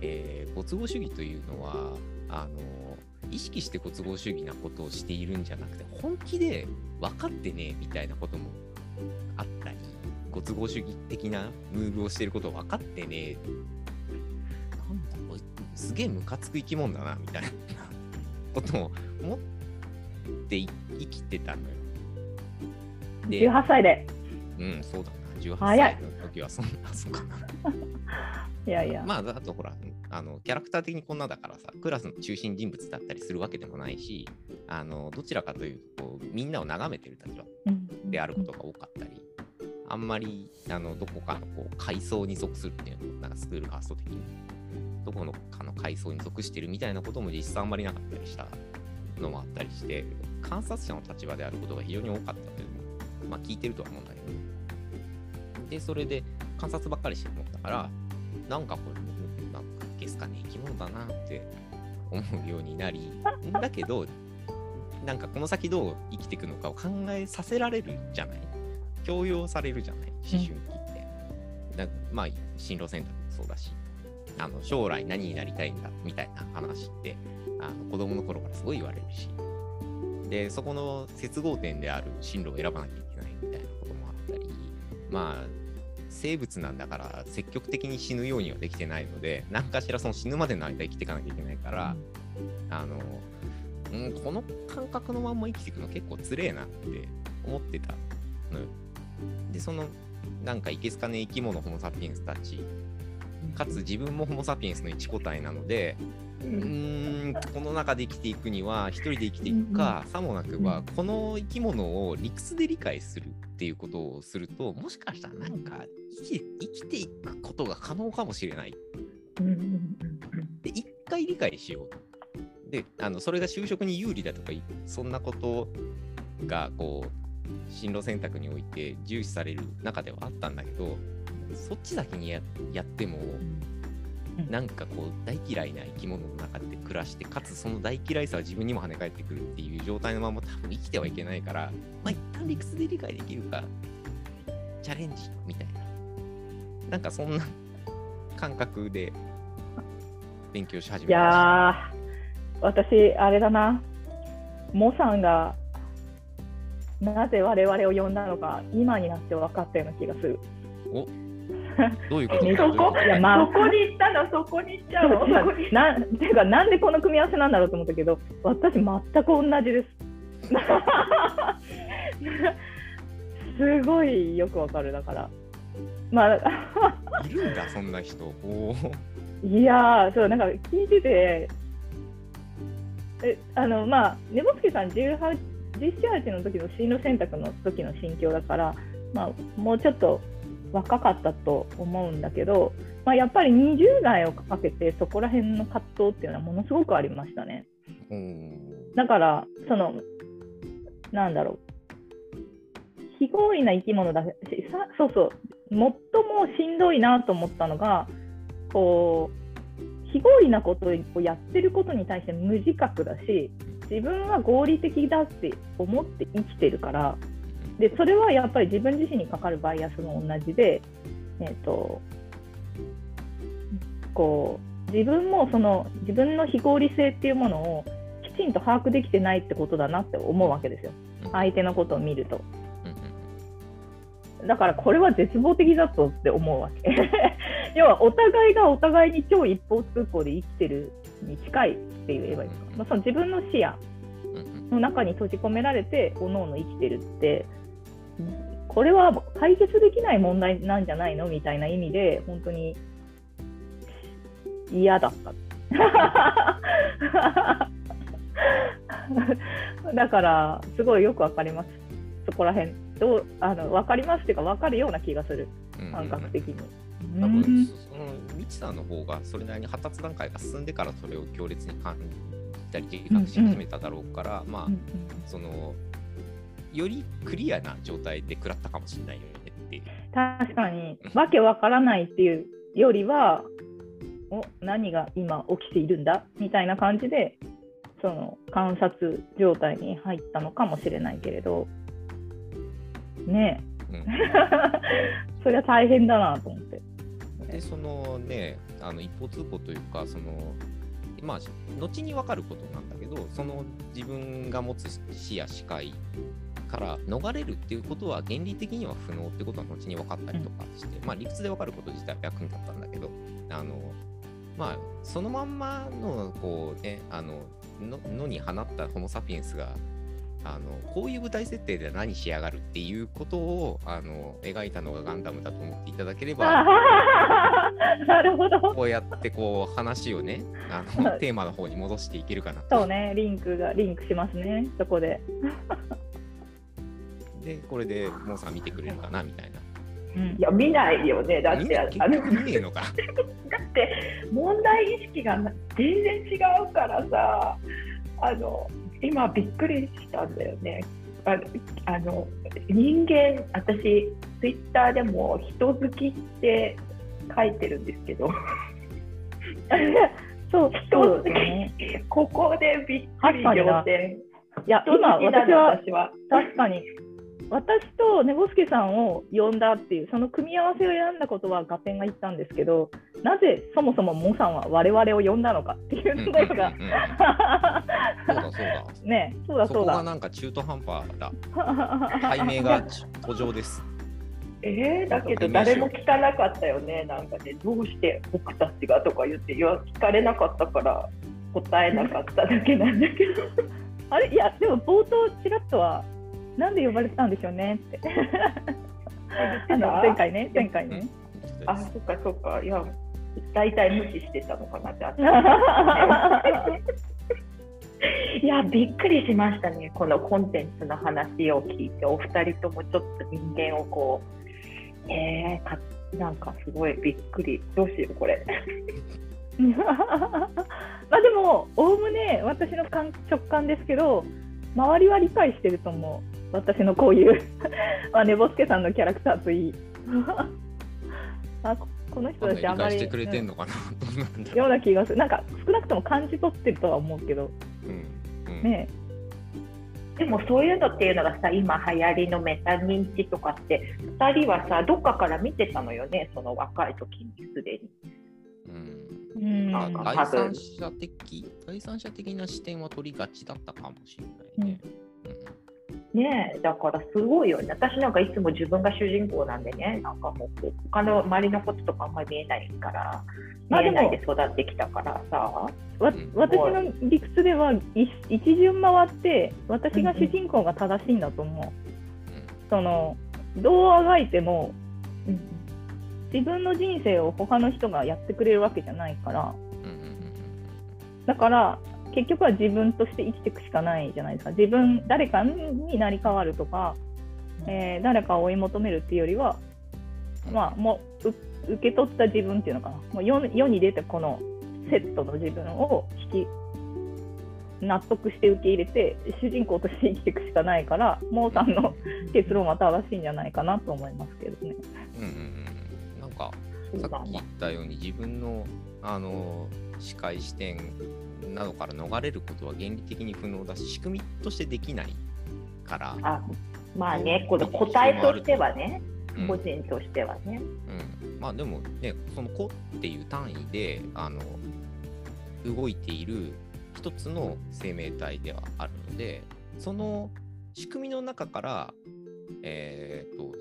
えーご都合主義というのはあの意識してご都合主義なことをしているんじゃなくて本気で分かってねえみたいなこともあったりご都合主義的なムーブをしていることを分かってねえなんだこれすげえムカつく生き物だなみたいなことを思ってい生きてたのよ。で、18歳で。うん、そうだな。18早い歳の時はそんな、そうかな。いやいや。まあ、あとほら、あのキャラクター的にこんなだからさ、クラスの中心人物だったりするわけでもないし、あのどちらかというとこう、みんなを眺めてる立場うんであることが多かったり、あんまりあのどこかのこう階層に属するっていうのなんかスクールカースト的に、どこのかの階層に属してるみたいなことも実際あんまりなかったりしたのもあったりして、観察者の立場であることが非常に多かったというのも、まあ、聞いてるとは思うんだけど、で、それで観察ばっかりしてるもんだから、なんかこれ、なんかゲスかね生き物だなって思うようになり、だけど、なんかこの先どう生きていくのかを考えさせられるじゃない強要されるじゃない思春期って。だまあ、進路選択もそうだし、あの将来何になりたいんだみたいな話ってあの子供の頃からすごい言われるし、で、そこの接合点である進路を選ばなきゃいけないみたいなこともあったり、まあ、生物なんだから積極的に死ぬようにはできてないので、何かしらその死ぬまでの間生きていかなきゃいけないから、あの、うん、この感覚のまんま生きていくの結構つれえなって思ってたのよ。で、その、なんかいけすかね生き物ホモ・サピエンスたち、かつ自分もホモ・サピエンスの一個体なので、うーん、この中で生きていくには、一人で生きていくか、さもなくば、この生き物を理屈で理解するっていうことをすると、もしかしたら何か生き生きていくことが可能かもしれない。で、一回理解しよう。で、あのそれが就職に有利だとかい、そんなことが、こう、進路選択において重視される中ではあったんだけど、そっち先にややっても、なんかこう、大嫌いな生き物の中で暮らして、かつその大嫌いさは自分にも跳ね返ってくるっていう状態のまま多分生きてはいけないから、まあ一旦理屈で理解できるか、チャレンジみたいな。なんかそんな感覚で勉強し始いめました。やー、私、あれだな、モさんがなぜ我々を呼んだのか、今になって分かったような気がする。どういうこと？ねそこ？いやまあ。そこに行ったの？そこに行っちゃうの？そこに。なていうか、なんでこの組み合わせなんだろうと思ったけど、私、全く同じです。すごいよくわかる、だから。まあ、いるんだ、そんな人。おー。いやー、そう、なんか聞いてて、えあの、まあ、ねぼすけさん18、17、8の時の進路選択の時の心境だから、まあ、もうちょっと若かったと思うんだけど、まあ、やっぱり20代をかけて、そこら辺の葛藤っていうのはものすごくありましたね。おーだから、その、なんだろう、非合理な生き物だし、さそうそう、最もしんどいなと思ったのが、こう、非合理なことをやってることに対して無自覚だし、自分は合理的だって思って生きてるからでそれはやっぱり自分自身にかかるバイアスも同じで、えーとこう自分もその自分の非合理性っていうものをきちんと把握できてないってことだなって思うわけですよ。相手のことを見ると。だからこれは絶望的だとって思うわけ。要はお互いがお互いに超一方通行で生きてるに近いって言えばいいのか、まあ、その自分の視野の中に閉じ込められておのおの生きてるってこれは解決できない問題なんじゃないのみたいな意味で本当に嫌だった。だからすごいよくわかります。そこら辺。どうあの分かりますっていうか分かるような気がする。感覚的に。多分そのみちさんの方がそれなりに発達段階が進んでからそれを強烈に感じたり自覚し始めただろうから、まあ、そのよりクリアな状態で食らったかもしれないよねっていう。確かに、わけわからないっていうよりは、お何が今起きているんだ？みたいな感じで、その観察状態に入ったのかもしれないけれど、ねえ、うん、それは大変だなと思って。で、そのね、あの一方通行というか、そのまあ、後に分かることなんだけど、その自分が持つ視野、視界から逃れるっていうことは原理的には不能ってことは後に分かったりとかして、まあ理屈で分かること自体は役に立ったんだけど、あの、まあそのまんまのこうね、あの、ののに放ったホモ・サピエンスがあのこういう舞台設定で何しやがるっていうことをあの描いたのがガンダムだと思っていただければ なるほど。こうやってこう話をねあのテーマの方に戻していけるかなそうねリンクがリンクしますねそこででこれでモンさん見てくれるかなみたいな。うん、いや見ないよね。だってあの見ねえのか。だって問題意識が全然違うからさあの今びっくりしたんだよね。ああの人間私ツイッターでも人好きって書いてるんですけど。そう人好き、ね、ここでびっくり仰天。いや今私は。確かに私と寝ぼすけさんを呼んだっていうその組み合わせを選んだことは合点が言ったんですけどなぜそもそもモさんは我々を呼んだのかっていうのが、そうだそうだ。ねそうだそうだ。そこがなんか中途半端だ。解明が途上です。えー、だけど誰も聞かなかったよね。なんかねどうして僕たちがとか言っていや聞かれなかったから答えなかっただけなんだけど。あれ？いやでも冒頭ちらっとはなんで呼ばれてたんでしょうねって。あの前回ね前回ね、あそっかそっか。いや大体無視してたのかなって いやびっくりしましたねこのコンテンツの話を聞いて。お二人ともちょっと人間をこうえー、なんかすごいびっくり。どうしようこれ。まあでもおおむね私の直感ですけど周りは理解してると思う私のこういう まあ寝ぼすけさんのキャラクターといい。あこの人たちあんまり、してくれてんのかな、うん、ような気がする？なんか少なくとも感じ取ってるとは思うけど、うんうん、ねでもそういうのっていうのがさ今流行りのメタ認知とかって2人はさどっかから見てたのよね？その若い時にすでに。うん、あ第三者的第三者的な視点は取りがちだったかもしれないね。うんねだからすごいよね。私なんかいつも自分が主人公なんでねなんかもう他の周りのこととかあんまり見えないから見えないで育ってきたからさ、わ私の理屈では一巡回って私が主人公が正しいんだと思う、うん、そのどうあがいても、うん、自分の人生を他の人がやってくれるわけじゃないから、だから結局は自分として生きていくしかないじゃないですか。自分誰かになり変わるとか、えー、誰かを追い求めるっていうよりはまあもう受け取った自分っていうのかな。もう世世に出てこのセットの自分を引き納得して受け入れて主人公として生きていくしかないからモーさんの結論は正しいんじゃないかなと思いますけどね。うんうんうん、なんかさっき言ったように自分のあの視界視点などから逃れることは原理的に不能だし仕組みとしてできないから、あまあね、この個体としてはね、うん。個人としてはね。うん、まあでもねその個っていう単位であの動いている一つの生命体ではあるのでその仕組みの中から、えー、と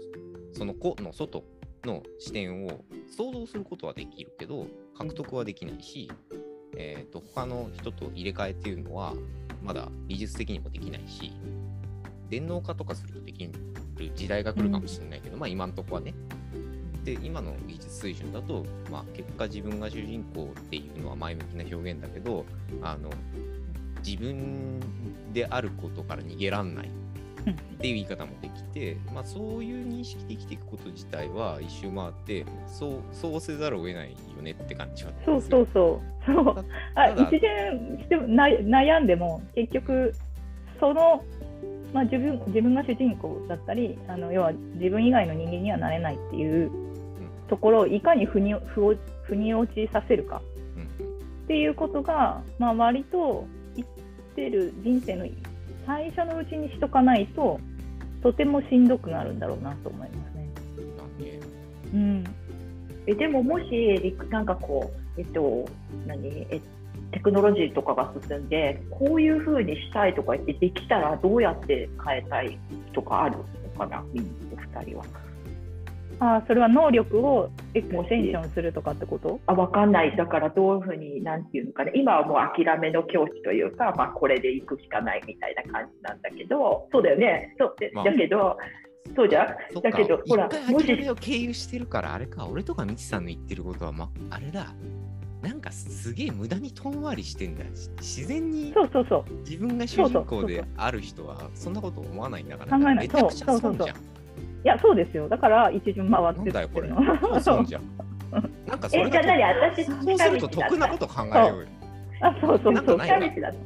その個の外の視点を想像することはできるけど獲得はできないし、えー、と他の人と入れ替えっていうのはまだ技術的にもできないし電脳化とかするとできる時代が来るかもしれないけど、まあ今のとこはね。で今の技術水準だと、まあ、結果自分が主人公っていうのは前向きな表現だけどあの自分であることから逃げらんない。っていう言い方もできて、まあ、そういう認識で生きていくこと自体は一周回ってそうそうせざるを得ないよねって感じはそうそうそう。そう。たあ一巡してもな悩んでも結局その、まあ、自分自分が主人公だったりあの要は自分以外の人間にはなれないっていうところをいかに腑に腑を腑に落ちさせるかっていうことが、まあ、割と生きてる人生の最初のうちにしとかないととてもしんどくなるんだろうなと思いますね。うん、えでももしりなんかこう、えっと、何？えテクノロジーとかが進んでこういうふうにしたいとか言ってできたらどうやって変えたいとかあるのかな、みんお二人は。あそれは能力をエクステンションするとかってこと？あ分かんない、だからどういうふうに、なんていうのかね、今はもう諦めの境地というか、まあ、これでいくしかないみたいな感じなんだけど、そうだよね、そうでまあ。だけど、そうじゃだけど、ほら、もしを経由してるから、あれか、俺とかみちさんの言ってることは、ま、あれだ。なんかすげえ無駄に遠回りしてんだ自然にそうそうそう。自分が主人公である人はそんなこと思わないんだから、考えない。めちゃくちゃそうそうそう損じゃん。いやそうですよ。だから一巡回ってなんだよこれ。っていうじゃん。なんかそえ、れじゃあ何、が私、そうすると得なこと考えようよ。あそうそうそう。なんかない近道だと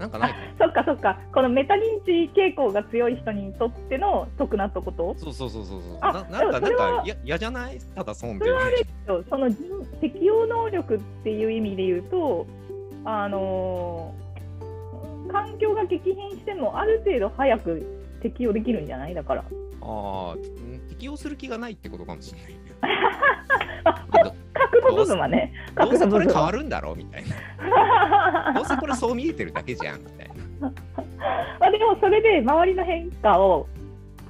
なんかない そっかそっか。このメタ認知傾向が強い人にとっての得なってこと？そうそうそうそうそう。あななんか、なんか、や嫌じゃない？ただ損ってそれはあれそうその人適応能力っていう意味で言うとあのー環境が激変してもある程度早く適応できるんじゃない？だからああ、適応する気がないってことかもしれない。核の部分はねどうせこれ変わるんだろうみたいな。どうせこれそう見えてるだけじゃんみたいな。まあでもそれで周りの変化を、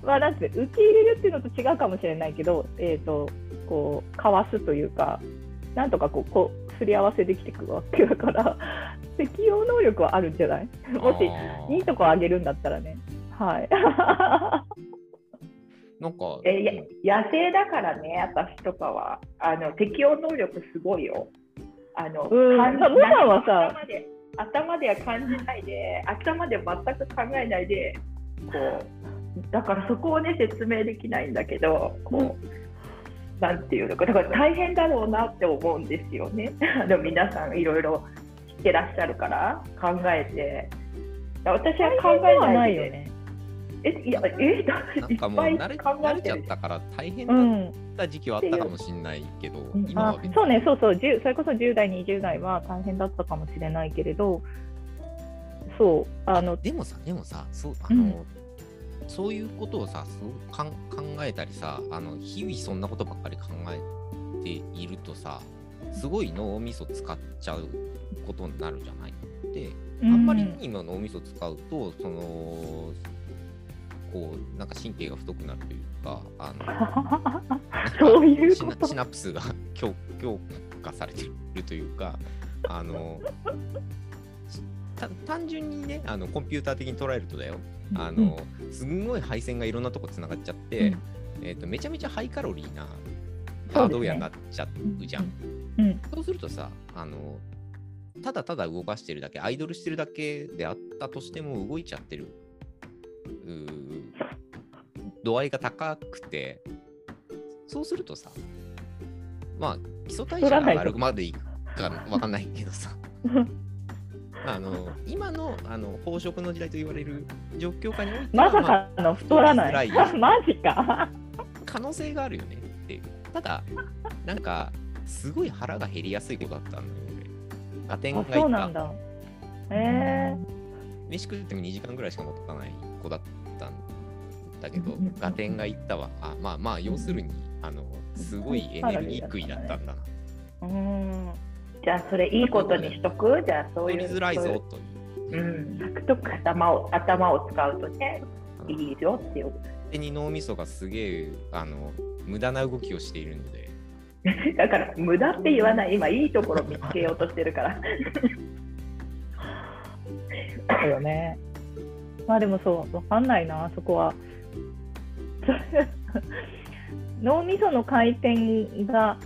まあ、なんて受け入れるっていうのと違うかもしれないけど、えー、とこうかわすというかなんとかこうこうすり合わせできていくわけだから適応能力はあるんじゃない？もしいいとこあげるんだったらね。はい。なんか、えや野生だからね、私とかは。あの適応能力すごいよ。あのうんさんはさ頭で頭では感じないで、頭では全く考えないで、こうだからそこをね説明できないんだけど、こう、なんていうのか、だから大変だろうなって思うんですよね。あの皆さんいろいろ知ってらっしゃるから考えて。私は考えないいよね。え、いや、え、だなんかもう慣れ慣れちゃったから大変うだっん、た時期はあったかもしれないけど、うん。あ今はそうね、そうそう、10それこそ10代、20代は大変だったかもしれないけれど、そう、あの、でもさ、でもさ、そうあの、そういうことをさ、すごくかん考えたりさ、あの日々そんなことばっかり考えているとさ、すごい脳みそ使っちゃうことになるじゃない？で、あんまりうん。今脳みそ使うと、その、こう、なんか神経が太くなるというか、あの、そういうこと？シナプスが 強強化されてるというか、あの、た単純にね、あのコンピューター的に捉えるとだよ、あの、すんごい配線がいろんなとこつながっちゃって、えっ、と、めちゃめちゃハイカロリーなハードウェアになっちゃうじゃん。うん、そうするとさ、あの、ただただ動かしてるだけ、アイドルしてるだけであったとしても動いちゃってる、うー度合いが高くて、そうするとさ、まあ、基礎代謝が上がるまでいくかわかんないけどさ、あの今のあの飽食の時代と言われる状況下においては、まさまあかの太らない。太りづらマジか。可能性があるよねっていう。ただ、なんか、すごい腹が減りやすい子だったんだよ、俺。ガテンがあいた。そうなんだへえ飯食っても2時間ぐらいしか持たない子だったんだけどうんうんうん、ガテンがいったわ。あまあまあ、要するに、あの、すごいエネルギー食いだったんだな。うん。じゃあそれいいことにしとく？じゃあそういう取りづらいそうぞという。いううん、頭を頭を使うとねいいよっていう。手に脳みそがすげえあの無駄な動きをしているので。だから無駄って言わない。今いいところ見つけようとしてるから。そうよねまあでもそうわかんないなそこは 脳みその回転が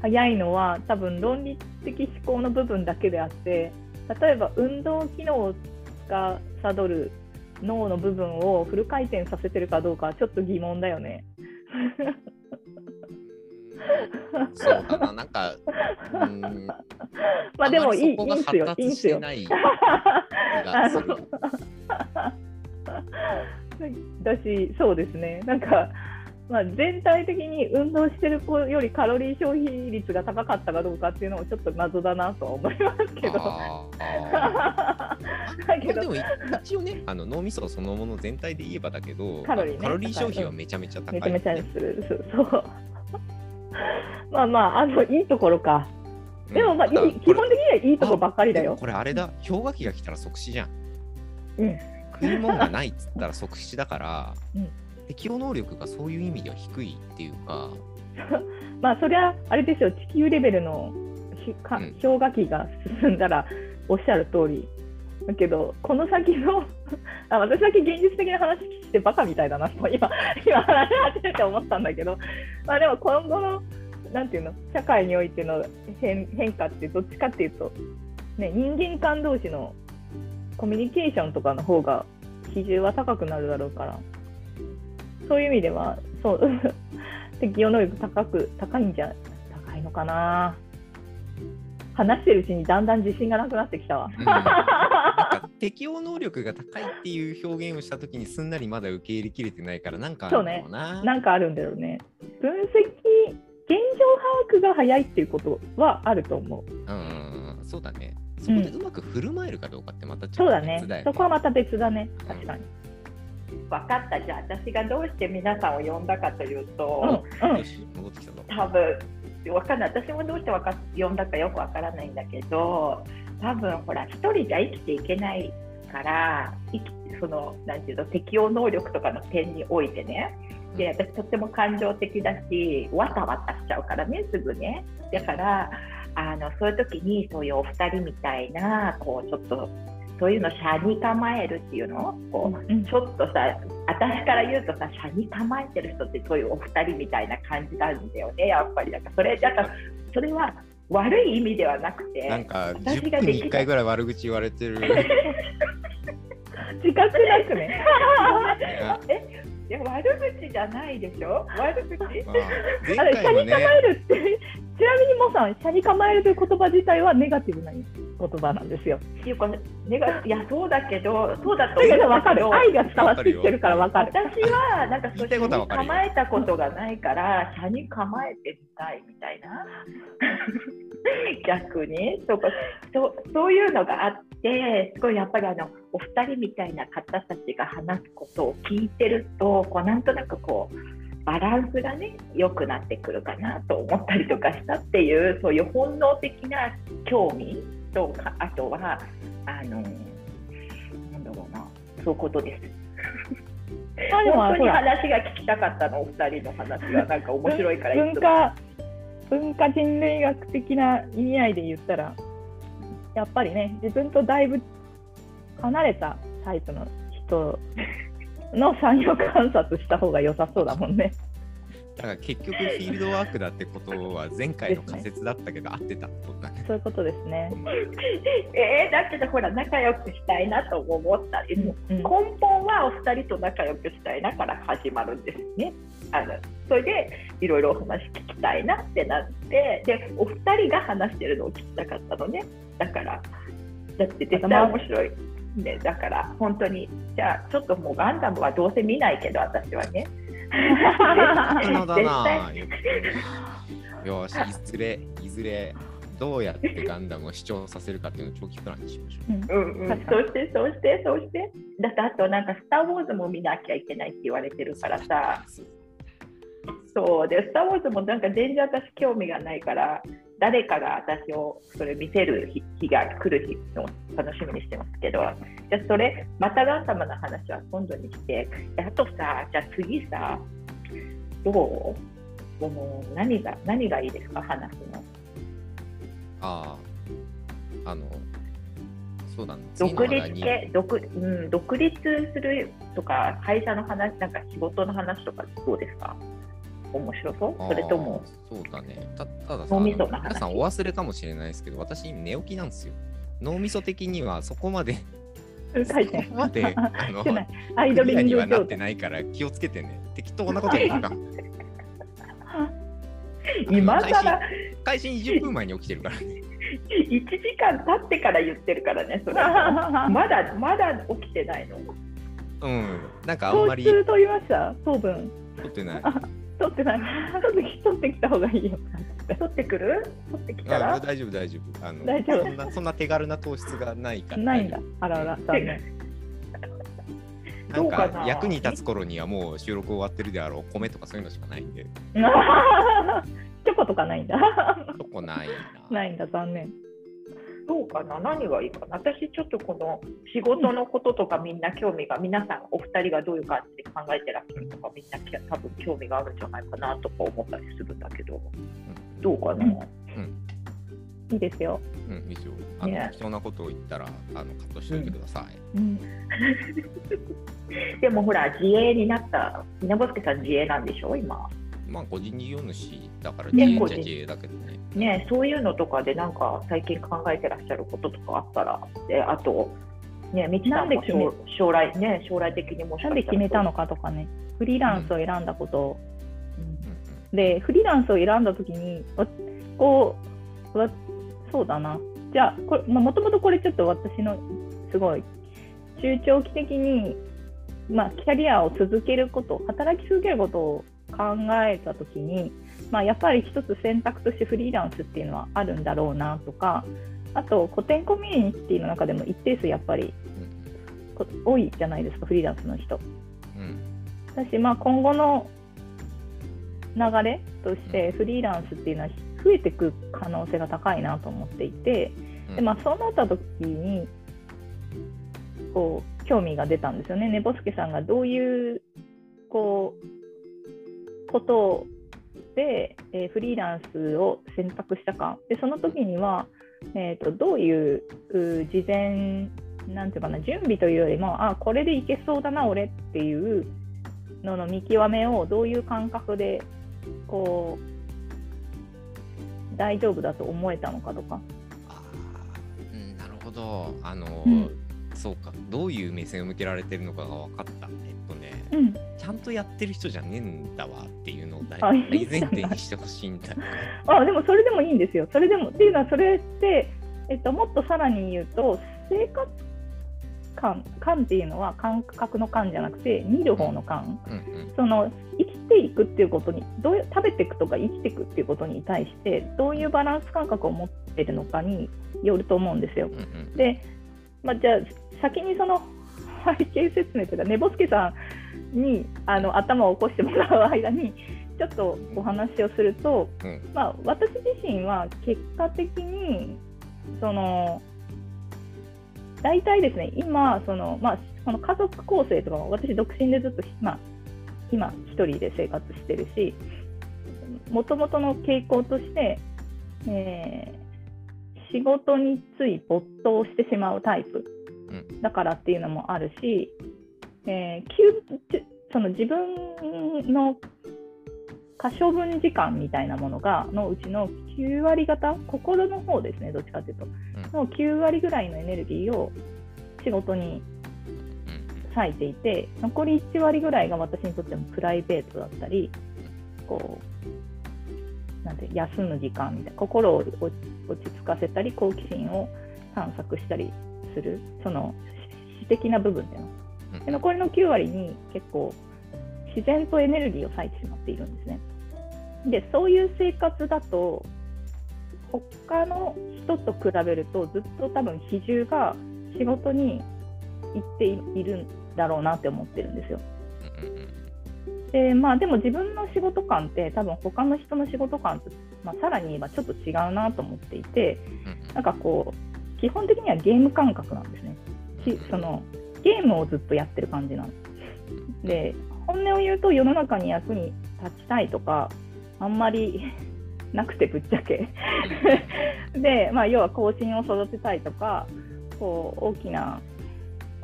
速いのは多分論理的思考の部分だけであって例えば運動機能を司る脳の部分をフル回転させてるかどうかはちょっと疑問だよね。そうだななんかうんまあでもいいいいすよ発いいんすよ。だし、そうですね、なんか、まあ、全体的に運動してる子よりカロリー消費率が高かったかどうかっていうのもちょっと謎だなとは思いますけど。だけど。でも一応ねあの脳みそそのもの全体で言えばだけどカロリーねリー消費はめちゃめちゃ高い、めちゃめちゃする、そう。まあまあ、あのいいところか。でも、まあ、いい基本的にはいいところばっかりだよ。これあれだ。氷河期が来たら即死じゃん。うん、食い物がないっつったら即死だから、うん。適応能力がそういう意味では低いっていうか。まあ、そりゃ、あれですよ、地球レベルのひかうん。氷河期が進んだら、おっしゃる通り。だけど、この先の、あ私だけ現実的な話してバカみたいだなと、今、今話し始めて思ったんだけど、まあでも今後の、なんていうの、社会においての変変化って、どっちかっていうと、ね、人間間同士のコミュニケーションとかの方が比重は高くなるだろうから、そういう意味では、そう、適応能力高く、高いんじゃ、高いのかな。話してるうちにだんだん自信がなくなってきたわ。適応能力が高いっていう表現をしたときにすんなりまだ受け入れきれてないからなんかあるんだろうな。なんかあるんだろうね。分析、現状把握が早いっていうことはあると思う。うんうん、そうだね。そこでうまく振る舞えるかどうかってまたちょっとそうだね別だよ。そこはまた別だね。確かに。分かったじゃあ私がどうして皆さんを呼んだかというと、うん、うんよ。し、戻ってきたぞ。多分わかんない私もどうしてわか呼んだかよくわからないんだけど多分ほら一人じゃ生きていけないからそのなんていうの適応能力とかの点においてね。で私とっても感情的だしわたわたしちゃうからねすぐね。だからあのそういう時にそういうお二人みたいなこうちょっとそういうの車に構えるっていうの？こううん。ちょっとさ、私から言うとさ、車に構えてる人ってそういうお二人みたいな感じなんだよね、やっぱり。だからそれ、だからそれは悪い意味ではなくて、なんか10私ができない分に1回ぐらい悪口言われてる。自覚なくね。えいや悪口じゃないでしょ？悪口？まあ、前あれ、車に構ね、えるって、ちなみにもさん、車に構えるという言葉自体はネガティブな言葉なんですよ。っていうか、ねがいや、そうだけど、そうだと思うんど分かる。愛が伝わってきてるから分かる。私は、なんかそう、言いたいことは分かるよ車に構えたことがないから、車に構えてみたいみたいな。逆にそうかそうそういうのがあってすごいやっぱりあのお二人みたいな方たちが話すことを聞いてるとこうなんとなくこうバランスがね良くなってくるかなと思ったりとかしたっていうそういう本能的な興味とかあとはあのなんだろうなそういうことです。本当に話が聞きたかったのお二人の話はなんか面白いから文化文化人類学的な意味合いで言ったらやっぱりね自分とだいぶ離れたタイプの人の産業観察した方が良さそうだもんね。だから結局フィールドワークだってことは前回の仮説だったけど合ってたってことだね。そういうことですね。えー、だけどほら仲良くしたいなと思ったり、うん根本はお二人と仲良くしたいなから始まるんですね。あのそれでいろいろお話聞きたいなってなってでお二人が話してるのを聞きたかったのねだから。だって絶対面白い。ね、だから本当に。じゃあちょっともうガンダムはどうせ見ないけど私はね。よし、いずれ、いずれ、どうやってガンダムを視聴させるかっていうのを長期プランにしましょう。うん。うん、そして、そして、そして、だってあとなんか、スター・ウォーズも見なきゃいけないって言われてるからさ、そう。で、スター・ウォーズもなんか全然私興味がないから、誰かが私をそれ見せる日日が来る日の楽しみにしてますけど、じゃあそれ、またガンダムの話は今度にして、あとさ、じゃあ次さ、どう？もう何が何がいいですか、話すの。ああ、あの、そうだね。独立次の話題に系独,、うん、独立するとか会社の話なんか仕事の話とかどうですか？面白そう？それとも？そうだね。たたださ、皆さんお忘れかもしれないですけど、私、寝起きなんですよ。脳みそ的にはそこまで、書いてそこまで、あのアイドクリング状にはなって態。ないから気をつけてね。適当なこと言ったらあかん。今さら開始20分前に起きてるからね。1時間経ってから言ってるからねそれまだまだ起きてないの？うん。なんかあん糖まり糖分。取ってない。取ってない。取って取ってきた方がいいよ。取ってくる？取ってきたあら大丈夫、大丈夫。あの大丈夫そんなそんな手軽な糖質がないから。ないんだ。あらあら、残念。なんか役に立つ頃にはもう収録終わってるであろう米とかそういうのしかないんで、チョコとかないんだ。そこないな。ないんだ、残念。どうかな？何がいいかな？私ちょっとこの仕事のこととかみんな興味が皆さんお二人がどういう感じで考えてらっしゃるとかみんなき多分興味があるんじゃないかなとか思ったりするんだけど。どうかな、うん。いいですよ。うん、うん、いいですよ。あの、ね適当なことを言ったら、あの、カットしておいてください。うん。でもほら自営になった稲ボスケさん。自営なん。でしょ今まあ、個人事業主だからね自営っちゃ自営だけどね。ねそういうのとかでなんか最近考えてらっしゃることとかあったらであとねみちさんもなんで決め将将来ね将来的にもしなんで決めたのかとかね。フリーランスを選んだことを。うんで、フリーランスを選んだときに、わこう、わそうだな。じゃあ、これもともとこれちょっと私のすごい中長期的に、まあ、キャリアを続けること、働き続けることを考えたときに、まあ、やっぱり一つ選択としてフリーランスっていうのはあるんだろうなとか、あと古典コミュニティの中でも一定数やっぱりこ多いじゃないですか、フリーランスの人。うんうんだし、まあ、今後の流れとしてフリーランスっていうのは増えていく可能性が高いなと思っていて、うんでまあ、そうなった時にこう興味が出たんですよね。ねぼすけさんがどういうこうことで、えーフリーランスを選択したかでその時には、えー、とどういうう事前なんていうかな準備というよりもあこれでいけそうだな俺っていうのの見極めをどういう感覚でこう大丈夫だと思えたのかとか。あーうん、なるほど。あの、うんそうか。どういう目線を向けられてるのかが分かった。えっとね、うんちゃんとやってる人じゃねえんだわっていうのを大前提にしてほしいんだよね。あでもそれでもいいんですよ。それでもっていうのはそれって、えっと、もっとさらに言うと生活感感っていうのは感覚の感じゃなくて見る方の感、うんうんその生きていくっていうことにどう食べていくとか生きていくっていうことに対してどういうバランス感覚を持ってるのかによると思うんですよ。うんうんで、まあ、じゃあ先にその背景説明というかねぼすけさんにあの頭を起こしてもらう間に ちょっとお話をすると、うん。まあ、私自身は結果的にその大体ですね今その、まあ、この家族構成とかも私独身でずっと、まあ、今一人で生活してるしもともとの傾向として、えー仕事につい没頭してしまうタイプ。うんだからっていうのもあるし、えーその自分の可処分時間みたいなものがのうちの9割方心の方ですねどっちかというと、の9割ぐらいのエネルギーを仕事にうん。割いていて残り1割ぐらいが私にとってもプライベートだったりこうなんて休む時間みたいな心を落落ち着かせたり好奇心を探索したりするその詩的な部分っていうのうんで残りの9割に結構自然とエネルギーを割いてしまっているんですね。でそういう生活だと他の人と比べるとずっと多分比重が仕事に行っているんだろうなって思ってるんですよ。でまあ、でも自分の仕事感って多分他の人の仕事感と、まあ、さらに言えばちょっと違うなと思っていてなんかこう基本的にはゲーム感覚なんですね。そのゲームをずっとやってる感じなんです。で本音を言うと世の中に役に立ちたいとかあんまり なくてぶっちゃけ で、まあ、要は後進を育てたいとかこう大きな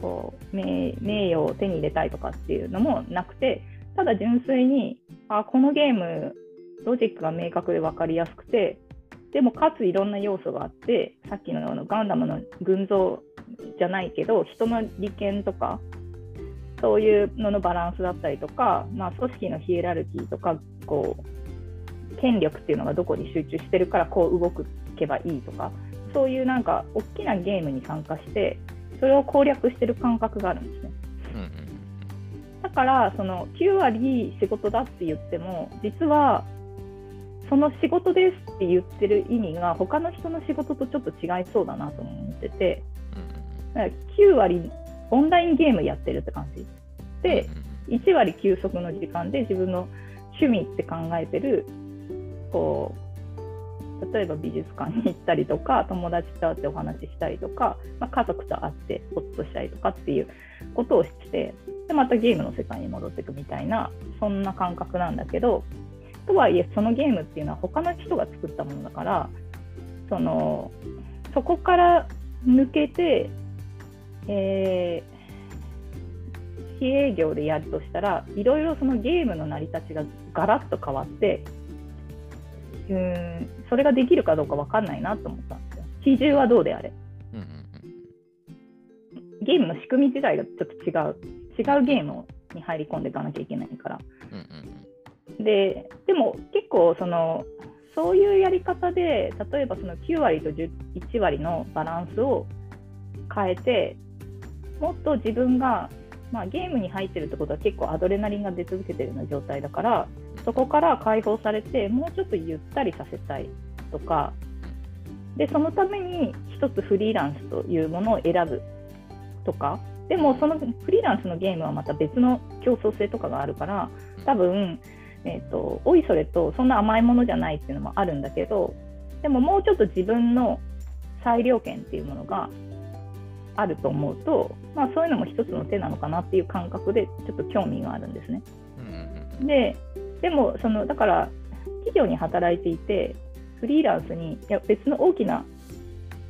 こう名名誉を手に入れたいとかっていうのもなくてただ純粋にあこのゲームロジックが明確で分かりやすくてでもかついろんな要素があってさっきのようなガンダムの群像じゃないけど人の利権とかそういうののバランスだったりとか、まあ、組織のヒエラルキーとかこう権力っていうのがどこに集中してるからこう動けばいいとかそういうなんか大きなゲームに参加してそれを攻略してる感覚があるんですね。だからその9割仕事だって言っても実はその仕事ですって言ってる意味が他の人の仕事とちょっと違いそうだなと思っててだから9割オンラインゲームやってるって感じ。で1割休息の時間で自分の趣味って考えてるこう例えば美術館に行ったりとか友達と会ってお話ししたりとか、まあ、家族と会ってほっとしたりとかっていうことをしてでまたゲームの世界に戻っていくみたいなそんな感覚なんだけどとはいえそのゲームっていうのは他の人が作ったものだからそのそこから抜けて、えー、非営業でやるとしたらいろいろそのゲームの成り立ちがガラッと変わってうんそれができるかどうか分かんないなと思ったんですよ。比重はどうであれ？ゲームの仕組み自体がちょっと違う。違うゲームに入り込んでいかなきゃいけないから。ででも結構そのそういうやり方で例えばその9割と1割のバランスを変えてもっと自分が、まあ、ゲームに入ってるってことは結構アドレナリンが出続けてるような状態だからそこから解放されてもうちょっとゆったりさせたいとかでそのために一つフリーランスというものを選ぶとかでもそのフリーランスのゲームはまた別の競争性とかがあるから多分、えーと、おいそれとそんな甘いものじゃないっていうのもあるんだけどでももうちょっと自分の裁量権っていうものがあると思うと、まあ、そういうのも一つの手なのかなっていう感覚でちょっと興味があるんですね。ででもそのだから企業に働いていてフリーランスにいや別の大きな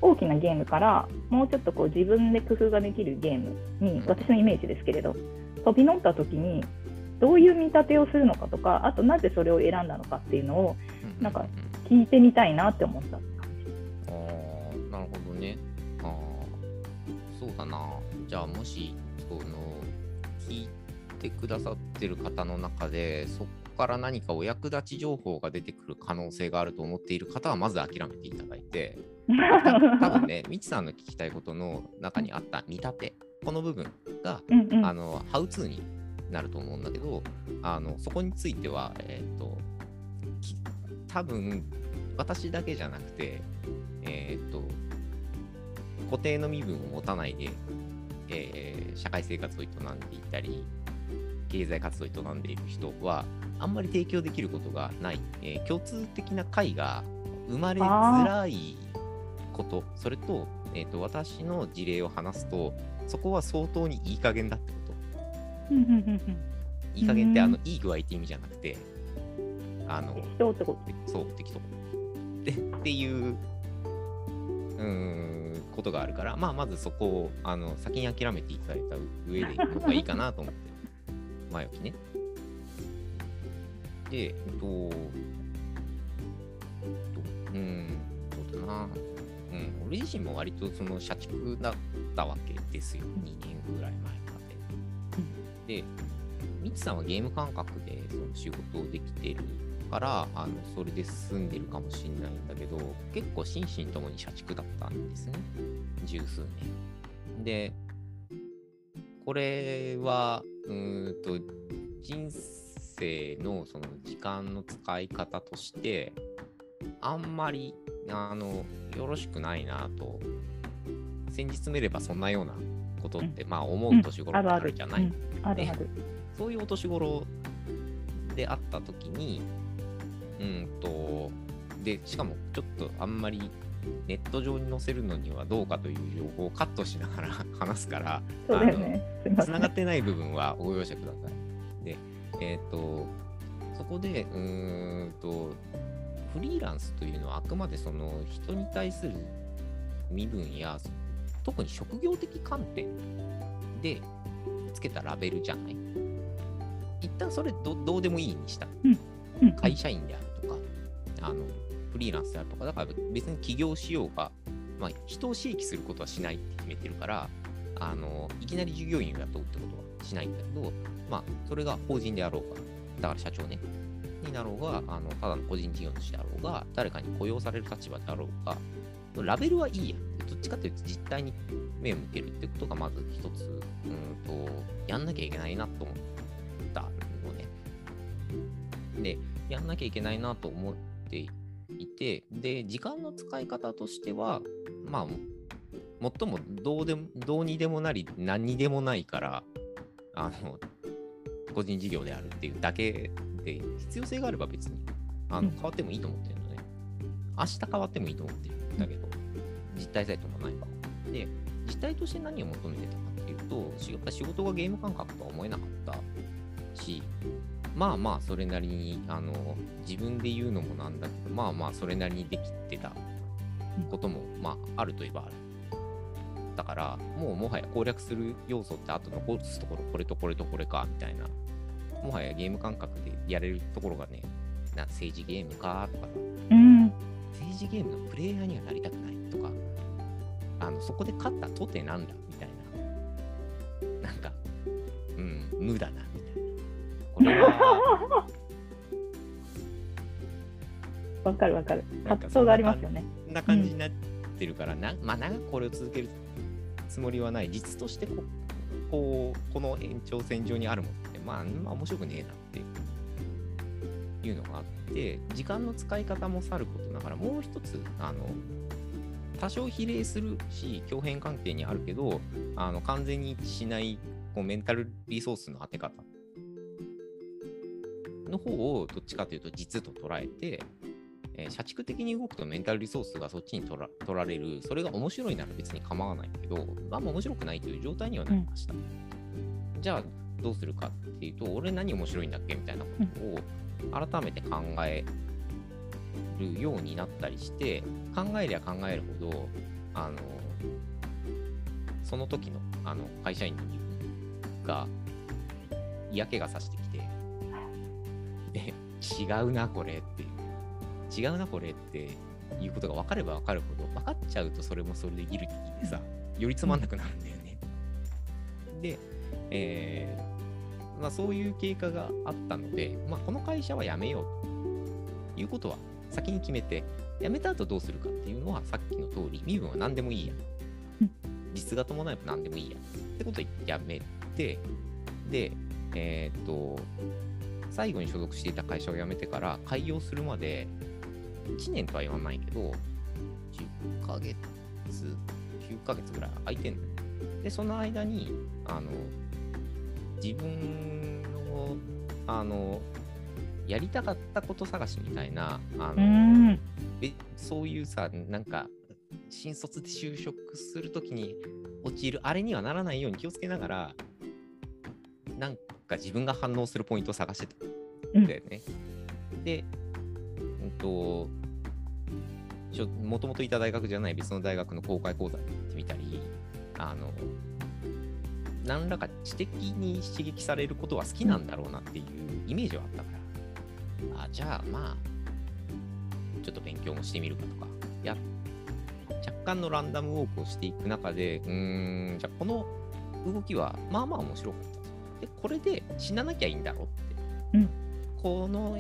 大きなゲームからもうちょっとこう自分で工夫ができるゲームに私のイメージですけれど飛び乗った時にどういう見立てをするのかとかあとなぜそれを選んだのかっていうのをなんか聞いてみたいなって思った感じ。あなるほどね。あそうだな。じゃあもしその聞いてくださってる方の中でそから何かお役立ち情報が出てくる可能性があると思っている方はまず諦めていただいて多分ね、みちさんの聞きたいことの中にあった見立て、この部分が、うんうん、あのハウツーになると思うんだけど、あのそこについては、え、ー、と、多分私だけじゃなくて、え、ー、と、固定の身分を持たないで、えー、社会生活を営んでいたり、経済活動を営んでいる人は、あんまり提供できることがない、えー、共通的な会が生まれづらいこと。それと,、えーと、私の事例を話すとそこは相当にいい加減だっていい加減ってあのいい具合って意味じゃなくてあの適当ってこと？そう適当。でっていううんことがあるから、まあ、まずそこをあの先に諦めていただいた上でいくのがいいかなと思って。前置きね。で、えっと、うん、そうだな。うん、俺自身も割とその社畜だったわけですよ、2年ぐらい前。まで。で、みちさんはゲーム感覚でその仕事をできてるから、あのそれで済んでるかもしれないんだけど、結構心身ともに社畜だったんですね、十数年。で、これは、うんと、人生のその時間の使い方として、あんまり、あの、よろしくないなと、先日見ればそんなようなことって、まあ思う年頃ってあるじゃない。うん。あるある。そういうお年頃であったときに、うんと、で、しかもちょっとあんまりネット上に載せるのにはどうかという情報をカットしながら話すから、つながってない部分はご容赦ください。で、えっ、と、そこで、うーんと、フリーランスというのはあくまでその人に対する身分や、特に職業的観点でつけたラベルじゃない？一旦それどどうでもいいにした。うん会社員であるとか、あの、フリーランスであるとか、だから別に起業しようが、まあ、人を刺激することはしないって決めてるから、あの、いきなり従業員を雇うってことはしないんだけど、まあ、それが法人であろうが、だから社長ね、になろうが、あの、ただの個人事業主であろうが、誰かに雇用される立場であろうが、ラベルはいいや。どっちかというと実態に目を向けるってことがまず一つ、うんと、やんなきゃいけないなと思ったのね。で、やんなきゃいけないなと思っていて、で、時間の使い方としては、まあ、最もどうでも、どうにでもなり、何にでもないから、あの、個人事業であるっていうだけで、必要性があれば別に、あの、うん変わってもいいと思ってるのね。明日変わってもいいと思ってるんだけど、実態さえ伴えば。で、実態として何を求めてたかっていうと、しやっぱ仕事がゲーム感覚とは思えなかったし、まあまあ、それなりに、あの、自分で言うのもなんだけど、まあまあ、それなりにできてたことも、まあ、あるといえばある。だから、もうもはや攻略する要素ってあと残すところ、これとこれとこれか、みたいな。もはやゲーム感覚でやれるところがね、な政治ゲームかとかさ、うん。政治ゲームのプレイヤーにはなりたくないとか、あのそこで勝ったとてなんだみたいな、なんか、うん、無だなみたいな。これは、わかるわかる。葛藤がありますよね。そんな感じになってるから、なまあ、長くこれを続けるつもりはない。実としてこ、こう、この延長線上にあるものって、まあ、まあ、面白くねえなっていうのがあって、時間の使い方もさることながら、もう一つ、あの、多少比例するし、共変関係にあるけど、あの完全に一致しないこうメンタルリソースの当て方の方をどっちかというと実と捉えて、えー社畜的に動くとメンタルリソースがそっちに取ら取られる、それが面白いなら別に構わないけど、まあ面白くないという状態にはなりました。じゃあどうするかっていうと、俺何面白いんだっけみたいなことを改めて考えるようになったりして、考えりゃ考えるほど、あの、その時のあの会社員が嫌気がさしてきて、で、違うな、これっていう。違うな、これっていうことが分かれば分かるほど、分かっちゃうとそれもそれでギルティでさ、よりつまんなくなるんだよね。で、えーまあ、そういう経過があったので、まあ、この会社は辞めようということは先に決めて、辞めた後どうするかっていうのはさっきの通り、身分は何でもいいやうん。実が伴えば何でもいいや。ってことで辞めて、で、えーっと、最後に所属していた会社を辞めてから開業するまで、1年とは言わないけど、10ヶ月、9ヶ月ぐらい空いてんのよ。で、その間に、あの、自分の、あの、やりたかったこと探しみたいな、あうの、ん。べそういうさ、なんか、新卒で就職するときに陥る、あれにはならないように気をつけながら、なんか自分が反応するポイントを探してたんだよね。で、うんと、しょもともといた大学じゃない別の大学の公開講座に行ってみたり、あの、何らか知的に刺激されることは好きなんだろうなっていうイメージはあったから、あ、じゃあまあ、ちょっと勉強もしてみるかとか、や、若干のランダムウォークをしていく中で、うーん、じゃあこの動きはまあまあ面白かった。で、これで死ななきゃいいんだろうって。うんこの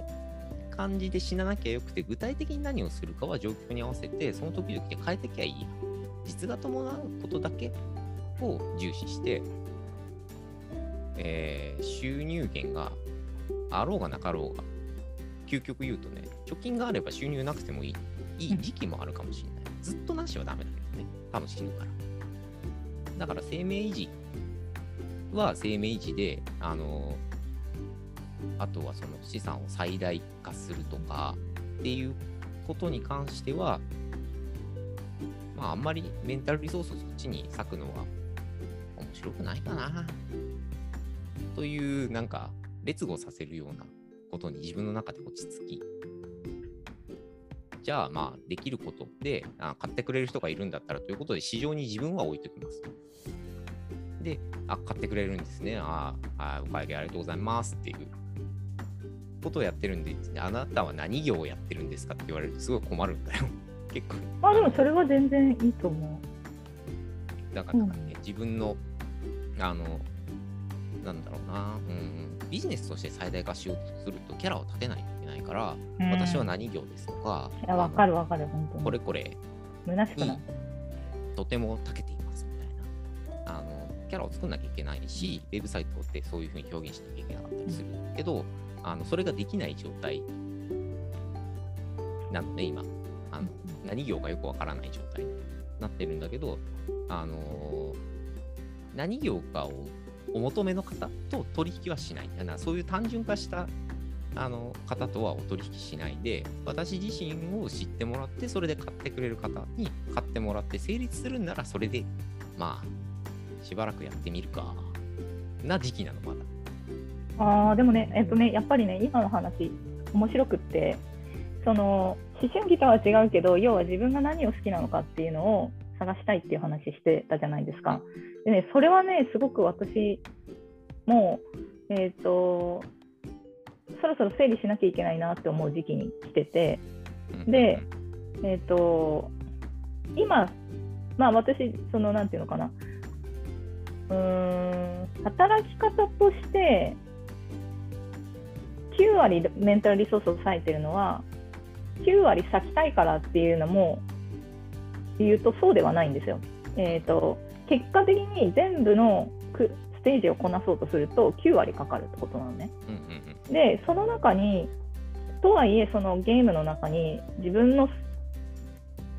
感じで死ななきゃよくて、具体的に何をするかは状況に合わせて、その時々で変えてきゃいいや。実が伴うことだけを重視して、えー収入源があろうがなかろうが、究極言うとね、貯金があれば収入なくてもいい、いい時期もあるかもしれない。ずっとなしはダメだけどね、多分死ぬから。だから生命維持は生命維持で、あの、あとはその資産を最大化するとかっていうことに関しては、まああんまりメンタルリソースをそっちに割くのは面白くないかな。という、なんか、劣後させるようなことに自分の中で落ち着き、じゃあまあできることであ買ってくれる人がいるんだったらということで市場に自分は置いておきます。で、あ、買ってくれるんですね。ああ、お会計ありがとうございますっていうことをやってるんで、あなたは何業をやってるんですかって言われるとすごい困るんだよ。結構。あでもそれは全然いいと思だからね、自分の、あの、なんだろうな、うん、ビジネスとして最大化しようとするとキャラを立てないといけないから、う。うん私は何業ですとか、いや、わかるわかる、本当に。これこれに虚しくない。とても長けていますみたいな。あのキャラを作んなきゃいけないし、ウェブサイトってそういうふうに表現しなきゃいけなかったりするけど、あのそれができない状態なので、今あの、何業かよくわからない状態になってるんだけど、あの何業かをお求めの方と取引はしない。だからそういう単純化したあの方とはお取引しないで、私自身を知ってもらって、それで買ってくれる方に買ってもらって成立するんなら、それで、まあ、しばらくやってみるか、な時期なの、まだ。ああ、でもね、えっとね、やっぱりね、今の話、面白くって、その、思春期とは違うけど、要は自分が何を好きなのかっていうのを探したいっていう話してたじゃないですか。でね、それはね、すごく私も、えっ、と、そろそろ整理しなきゃいけないなって思う時期に来てて、で、えっ、と、今、まあ私、その、なんていうのかな、うん、働き方として、9割メンタルリソースを割いてるのは、9割割きたいからっていうのも、言うとそうではないんですよ。えっ、と、結果的に全部のくステージをこなそうとすると、9割かかるってことなのね。でその中にとはいえそのゲームの中に自分の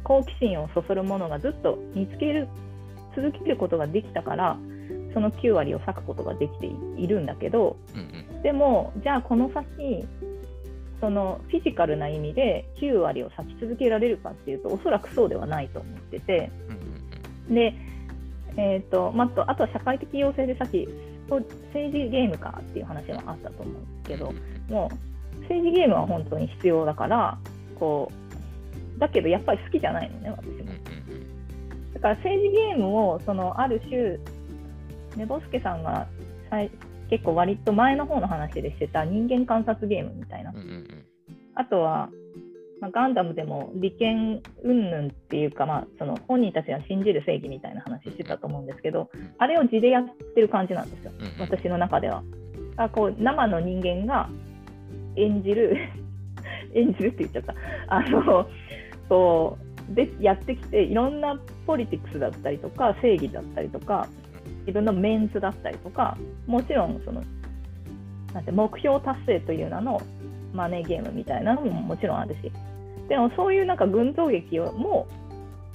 好奇心をそそるものがずっと見つける続けることができたからその9割を割くことができているんだけどうんうんでもじゃあこの先そのフィジカルな意味で9割を割き続けられるかっていうとおそらくそうではないと思ってて。で、えーとまあ、あとあとは社会的要請でさっき政治ゲームかっていう話もあったと思うんですけど、もう政治ゲームは本当に必要だからこうだけどやっぱり好きじゃないのね私も。だから政治ゲームをそのある種寝ぼすけさんが結構割と前の方の話でしてた人間観察ゲームみたいな。あとは、まあ、ガンダムでも利権云々っていうか、まあ、その本人たちが信じる正義みたいな話してたと思うんですけどうん、あれを地でやってる感じなんですよ、私の中では。あこう生の人間が演じる、演じるって言っちゃった、あのこうでやってきて、いろんなポリティクスだったりとか、正義だったりとか、自分のメンツだったりとか、もちろんそのなんて目標達成という名のマネーゲームみたいなのももちろんあるし、でもそういうなんか群像劇をも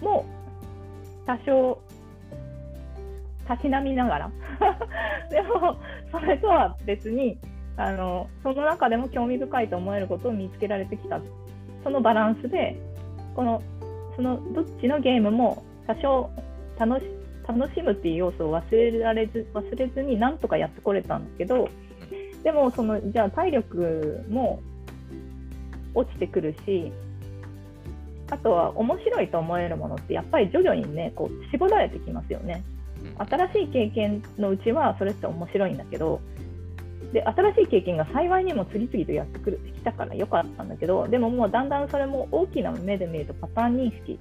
う、もう多少、たしなみながら、でもそれとは別にあの、その中でも興味深いと思えることを見つけられてきた、そのバランスで、このそのどっちのゲームも多少楽し楽しむっていう要素を忘れられず忘れずになんとかやってこれたんですけど、でもそのじゃあ体力も落ちてくるしあとは面白いと思えるものってやっぱり徐々にねこう絞られてきますよね。うん。新しい経験のうちはそれって面白いんだけどで新しい経験が幸いにも次々とやってくるきたからよかったんだけどでももうだんだんそれも大きな目で見るとパターン認識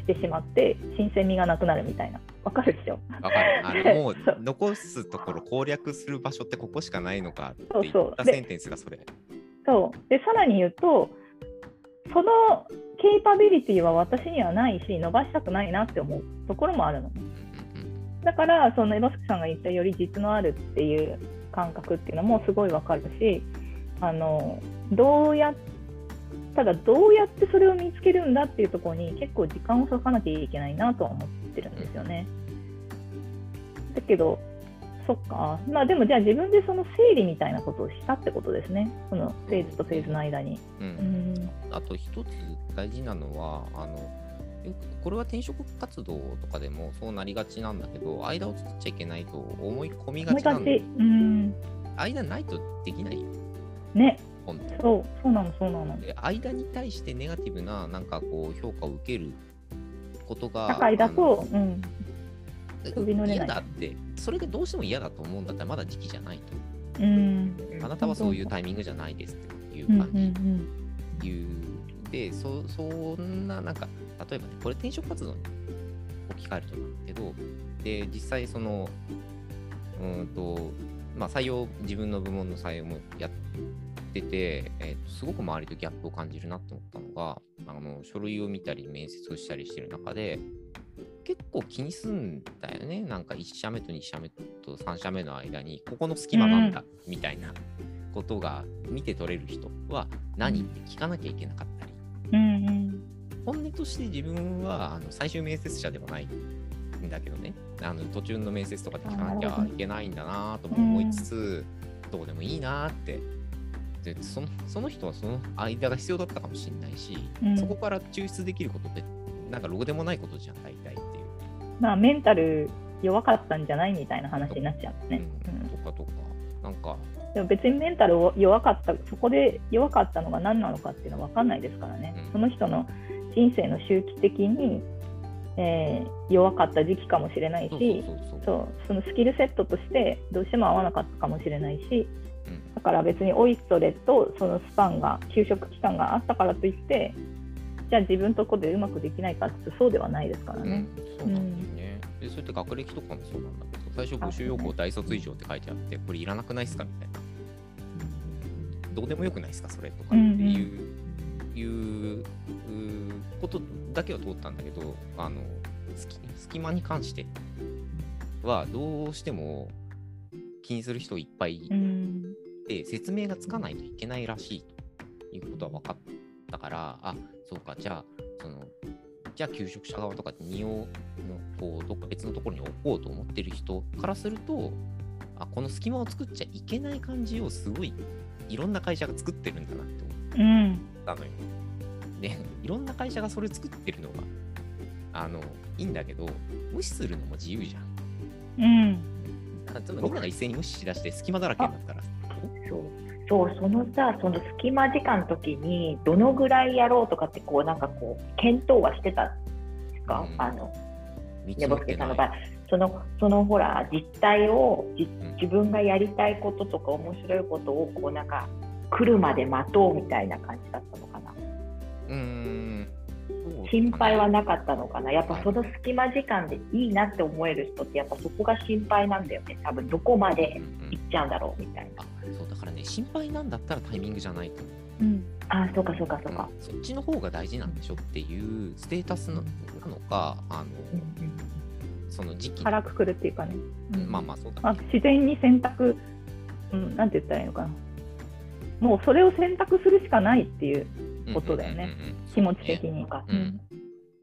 してしまって新鮮味がなくなるみたいな。わかるでしょ？わかる。あの もう残すところ攻略する場所ってここしかないのかって言そうそう。ったセンテンスがそれ。そう。でさらに言うとそのケイパビリティは私にはないし伸ばしたくないなって思うところもあるのだからそのエバスクさんが言ったより実のあるっていう感覚っていうのもすごいわかるしあのどうやっただどうやってそれを見つけるんだっていうところに結構時間を割かなきゃいけないなとは思ってるんですよね。だけどそっか。まあでもじゃあ自分でその整理みたいなことをしたってことですね。そのフェーズとフェーズの間に。うん。うん。あと一つ大事なのはあのよくこれは転職活動とかでもそうなりがちなんだけど間を作っちゃいけないと思い込みがちちなんで。うん。間ないとできない。よね。本当そう。そうなのそうなの。で間に対してネガティブななんかこう評価を受けることが社会だと、うん、あの嫌だってそれがどうしても嫌だと思うんだったらまだ時期じゃないうん、とあなたはそういうタイミングじゃないですっていううん、うん、感じ、いうでそそんななんか例えばねこれ転職活動に置き換えるとなんだけどで実際そのうーんとまあ採用自分の部門の採用もやってて、えーとすごく周りとギャップを感じるなと思ったのがあの書類を見たり面接をしたりしてる中で結構気にすんだよね。なんか1社目と2社目と3社目の間にここの隙間なんだみたいなことが見て取れる人は何？って聞かなきゃいけなかったり。うん、うん、本音として自分はあの最終面接者ではないんだけどね。あの途中の面接とかで聞かなきゃいけないんだなとも思いつつ、どうでもいいなって。でそのその人はその間が必要だったかもしれないし、うん。そこから抽出できることってなんかろくでもないことじゃん大体っていう。まあメンタル弱かったんじゃないみたいな話になっちゃうね。うん、とかとか。なんかでも別にメンタルを弱かった、そこで弱かったのが何なのかっていうのは分かんないですからね、うん。その人の人生の周期的に、えー弱かった時期かもしれないし、そのスキルセットとしてどうしても合わなかったかもしれないし、うん。だから別にオイストレとそのスパンが、休職期間があったからといって、じゃあ自分のとこでうまくできないかってそうではないですからね。うん、そうなんだよね。で、それって学歴とかもそうなんだけど、最初募集要項大卒以上って書いてあって、これいらなくないですかみたいな。どうでもよくないですかそれとかっていう、いううことだけは通ったんだけど、あの、隙隙間に関してはどうしても気にする人いっぱいいうんて、説明がつかないといけないらしいということは分かったから、あそうか、じゃあ、その、じゃあ、求職者側とか荷をのこうどっか別のところに置こうと思ってる人からすると、あこの隙間を作っちゃいけない感じをすごいいろんな会社が作ってるんだなって思うんったのよ。で、いろんな会社がそれ作ってるのが、あの、いいんだけど、無視するのも自由じゃん。うんあちょっとみんなが一斉に無視しだして隙間だらけになったら、そうそうそのさその隙間時間の時にどのぐらいやろうとかってこうなんかこう検討はしてたんですか、うん。あの見寝ぼすけさんの場合。そのそのほら実態をじうん自分がやりたいこととか面白いことをこうなんか来るまで待とうみたいな感じだったのかな？うーん。心配はなかったのかな？やっぱその隙間時間でいいなって思える人ってやっぱそこが心配なんだよね。多分どこまで行っちゃうんだろうみたいな。あそうだからね心配なんだったらタイミングじゃないと。思ううん。あそうかそうかそうか、うんそっちの方が大事なんでしょっていうステータスななのかあのうんうんその時期。腹くくるっていうかね、うん。まあまあそうだまあね、自然に選択、うん、なんて言ったらいいのかな。もうそれを選択するしかないっていうことだよね。うんうんうんうん気持ち的に、かうん。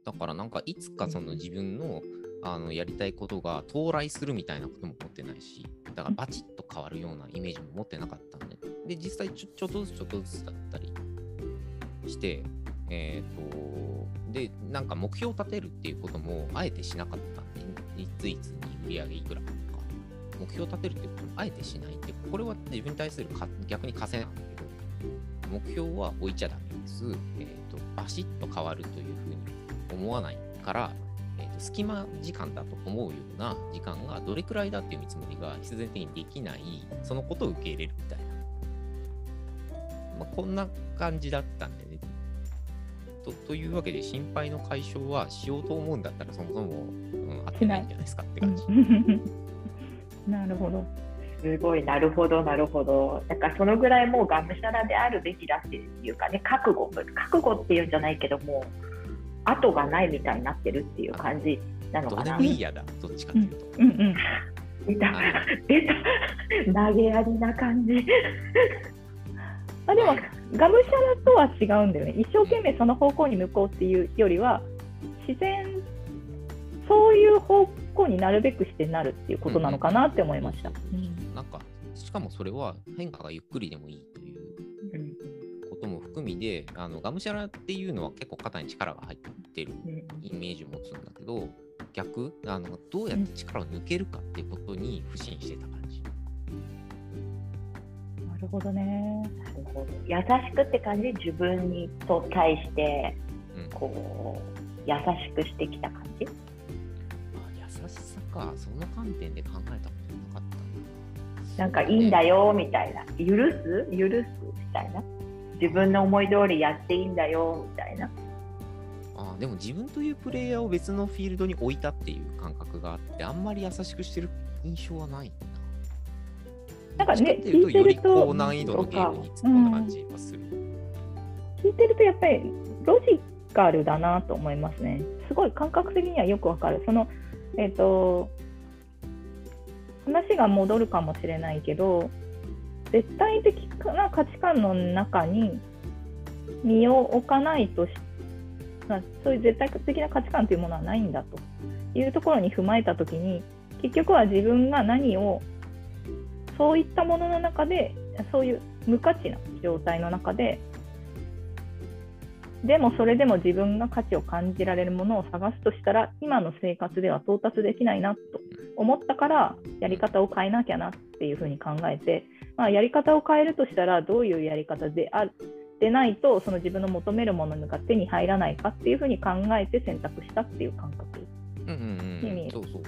だからなんかいつかその自分のあのやりたいことが到来するみたいなことも持ってないしだからバチッと変わるようなイメージも持ってなかったんで。で実際ちょちょっとずつちょっとずつだったりしてえっ、とでなんか目標を立てるっていうこともあえてしなかったんでいついつに売り上げいくらとか目標を立てるっていうこともあえてしないってこれは自分に対するか逆に稼なんだけど目標は置いちゃダメです、えー、とバシッと変わるというふうに思わないから、隙間時間だと思うような時間がどれくらいだっていう見積もりが必然的にできないそのことを受け入れるみたいな、まあ、こんな感じだったんでねとというわけで心配の解消はしようと思うんだったらそもそも、うん、合ってないんじゃないですかって感じ。なるほど。すごいなるほどなるほどだからそのぐらいもうがむしゃらであるべきだっていうかね覚悟覚悟っていうんじゃないけども後がないみたいになってるっていう感じなのかなもいいやだ、どっちかっていうと。うんうん。出た出た投げやりな感じあでも、がむしゃらとは違うんだよね。一生懸命その方向に向こうっていうよりは、自然、そういう方向になるべくしてなるっていうことなのかなって思いました。なんか、しかもそれは変化がゆっくりでもいい含みで、あのがむしゃらっていうのは結構肩に力が入ってるイメージを持つんだけど、逆あの、どうやって力を抜けるかっていうことに不信してた感じ。なるほどね。優しくって感じ自分にと対して、こう優しくしてきた感じ？あ優しさか、その観点で考えたことなかったな。なんかいいんだよみたいな。許す？許す？みたいな自分の思い通りやっていいんだよみたいなあでも自分というプレイヤーを別のフィールドに置いたっていう感覚があって、あんまり優しくしてる印象はないな。なんかね聞いてると高難易度のゲームに突っ込んだ感じはする。聞いてるとやっぱりロジカルだなと思いますね。すごい感覚的にはよくわかる。そのえっ、と話が戻るかもしれないけど絶対的な価値観の中に身を置かないとしそういう絶対的な価値観というものはないんだというところに踏まえたときに結局は自分が何をそういったものの中でそういう無価値な状態の中ででもそれでも自分が価値を感じられるものを探すとしたら今の生活では到達できないなと思ったからやり方を変えなきゃなっていうふうに考えて、まあ、やり方を変えるとしたらどういうやり方であるでないとその自分の求めるものが手に入らないかっていうふうに考えて選択したっていう感覚。うんうんうん。に見えるそうそうそう。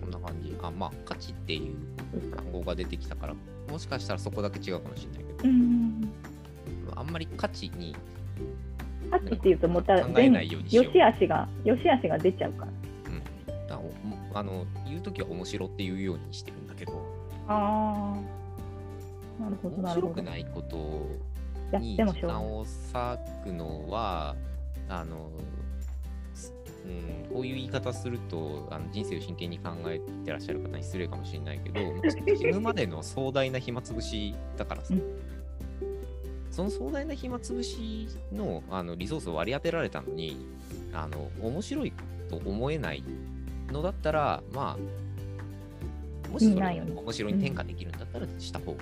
こんな感じ。あ、まあ、価値っていう単語が出てきたから、もしかしたらそこだけ違うかもしれないけど、うんあんまり価値に価値っていうとまた考えないようにしようよし悪しがよし悪しが出ちゃうから。だおあの言うときは面白っていうようにしてるんだけど、ああ、なるほど面。白くないことに時間を割くのは、あの、すうん、こういう言い方するとあの人生を真剣に考えてらっしゃる方に失礼かもしれないけど 死ぬまでの壮大な暇つぶしだからさ、うん。その壮大な暇つぶしのあのリソースを割り当てられたのにあの面白いと思えないのだったらまあもしそれ面白いに転化できるんだったらした方が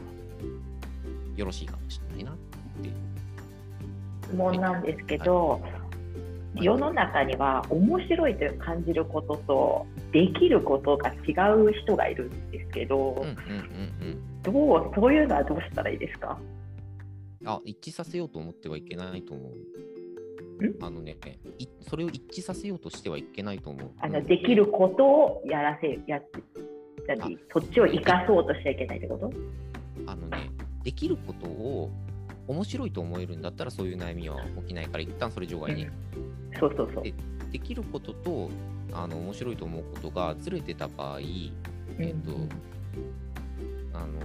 よろしいかもしれないなっていう。質問なんですけど、世の中には面白いと感じることとできることが違う人がいるんですけど、うんうんうんうん。どうそういうのはどうしたらいいですか？あ、一致させようと思ってはいけないと思う。あのねい、それを一致させようとしてはいけないと思う。あのできることをやらせやって何？そっちを生かそうとしちゃいけないってこと？あのね、できることを面白いと思えるんだったらそういう悩みは起きないから一旦それ除外ね。そうそうそうで。できることとあの面白いと思うことがずれてた場合、えっと、あの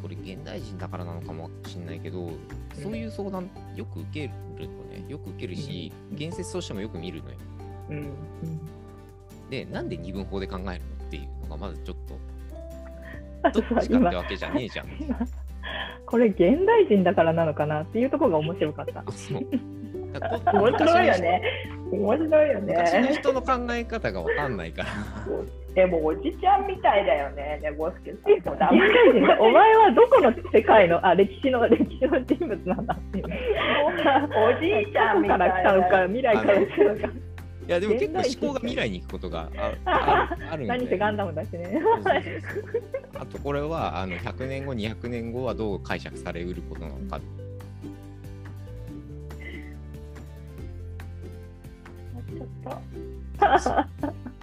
これ現代人だからなのかもしれないけど、そういう相談よく受けるのね、よく受けるし、言説としてもよく見るのよ。うんうんで、なんで二分法で考えるのっていうのがまずちょっと、あどっちかってわけじゃねえじゃん。今これ現代人だからなのかなっていうところが面白かった面白いよね。面白いよ昔のね。人の考え方がわかんないから。でもおじちゃんみたいだよね、ねボスケお前はどこの世界のあ歴史の歴史の人物なんだっていう。おじいちゃんみたいから来たのかだ未来から来たのかいや、でも結構思考が未来に行くことがああ あるんで。何せガンダムだしね。あとこれはあの100年後、200年後はどう解釈されうることなのか。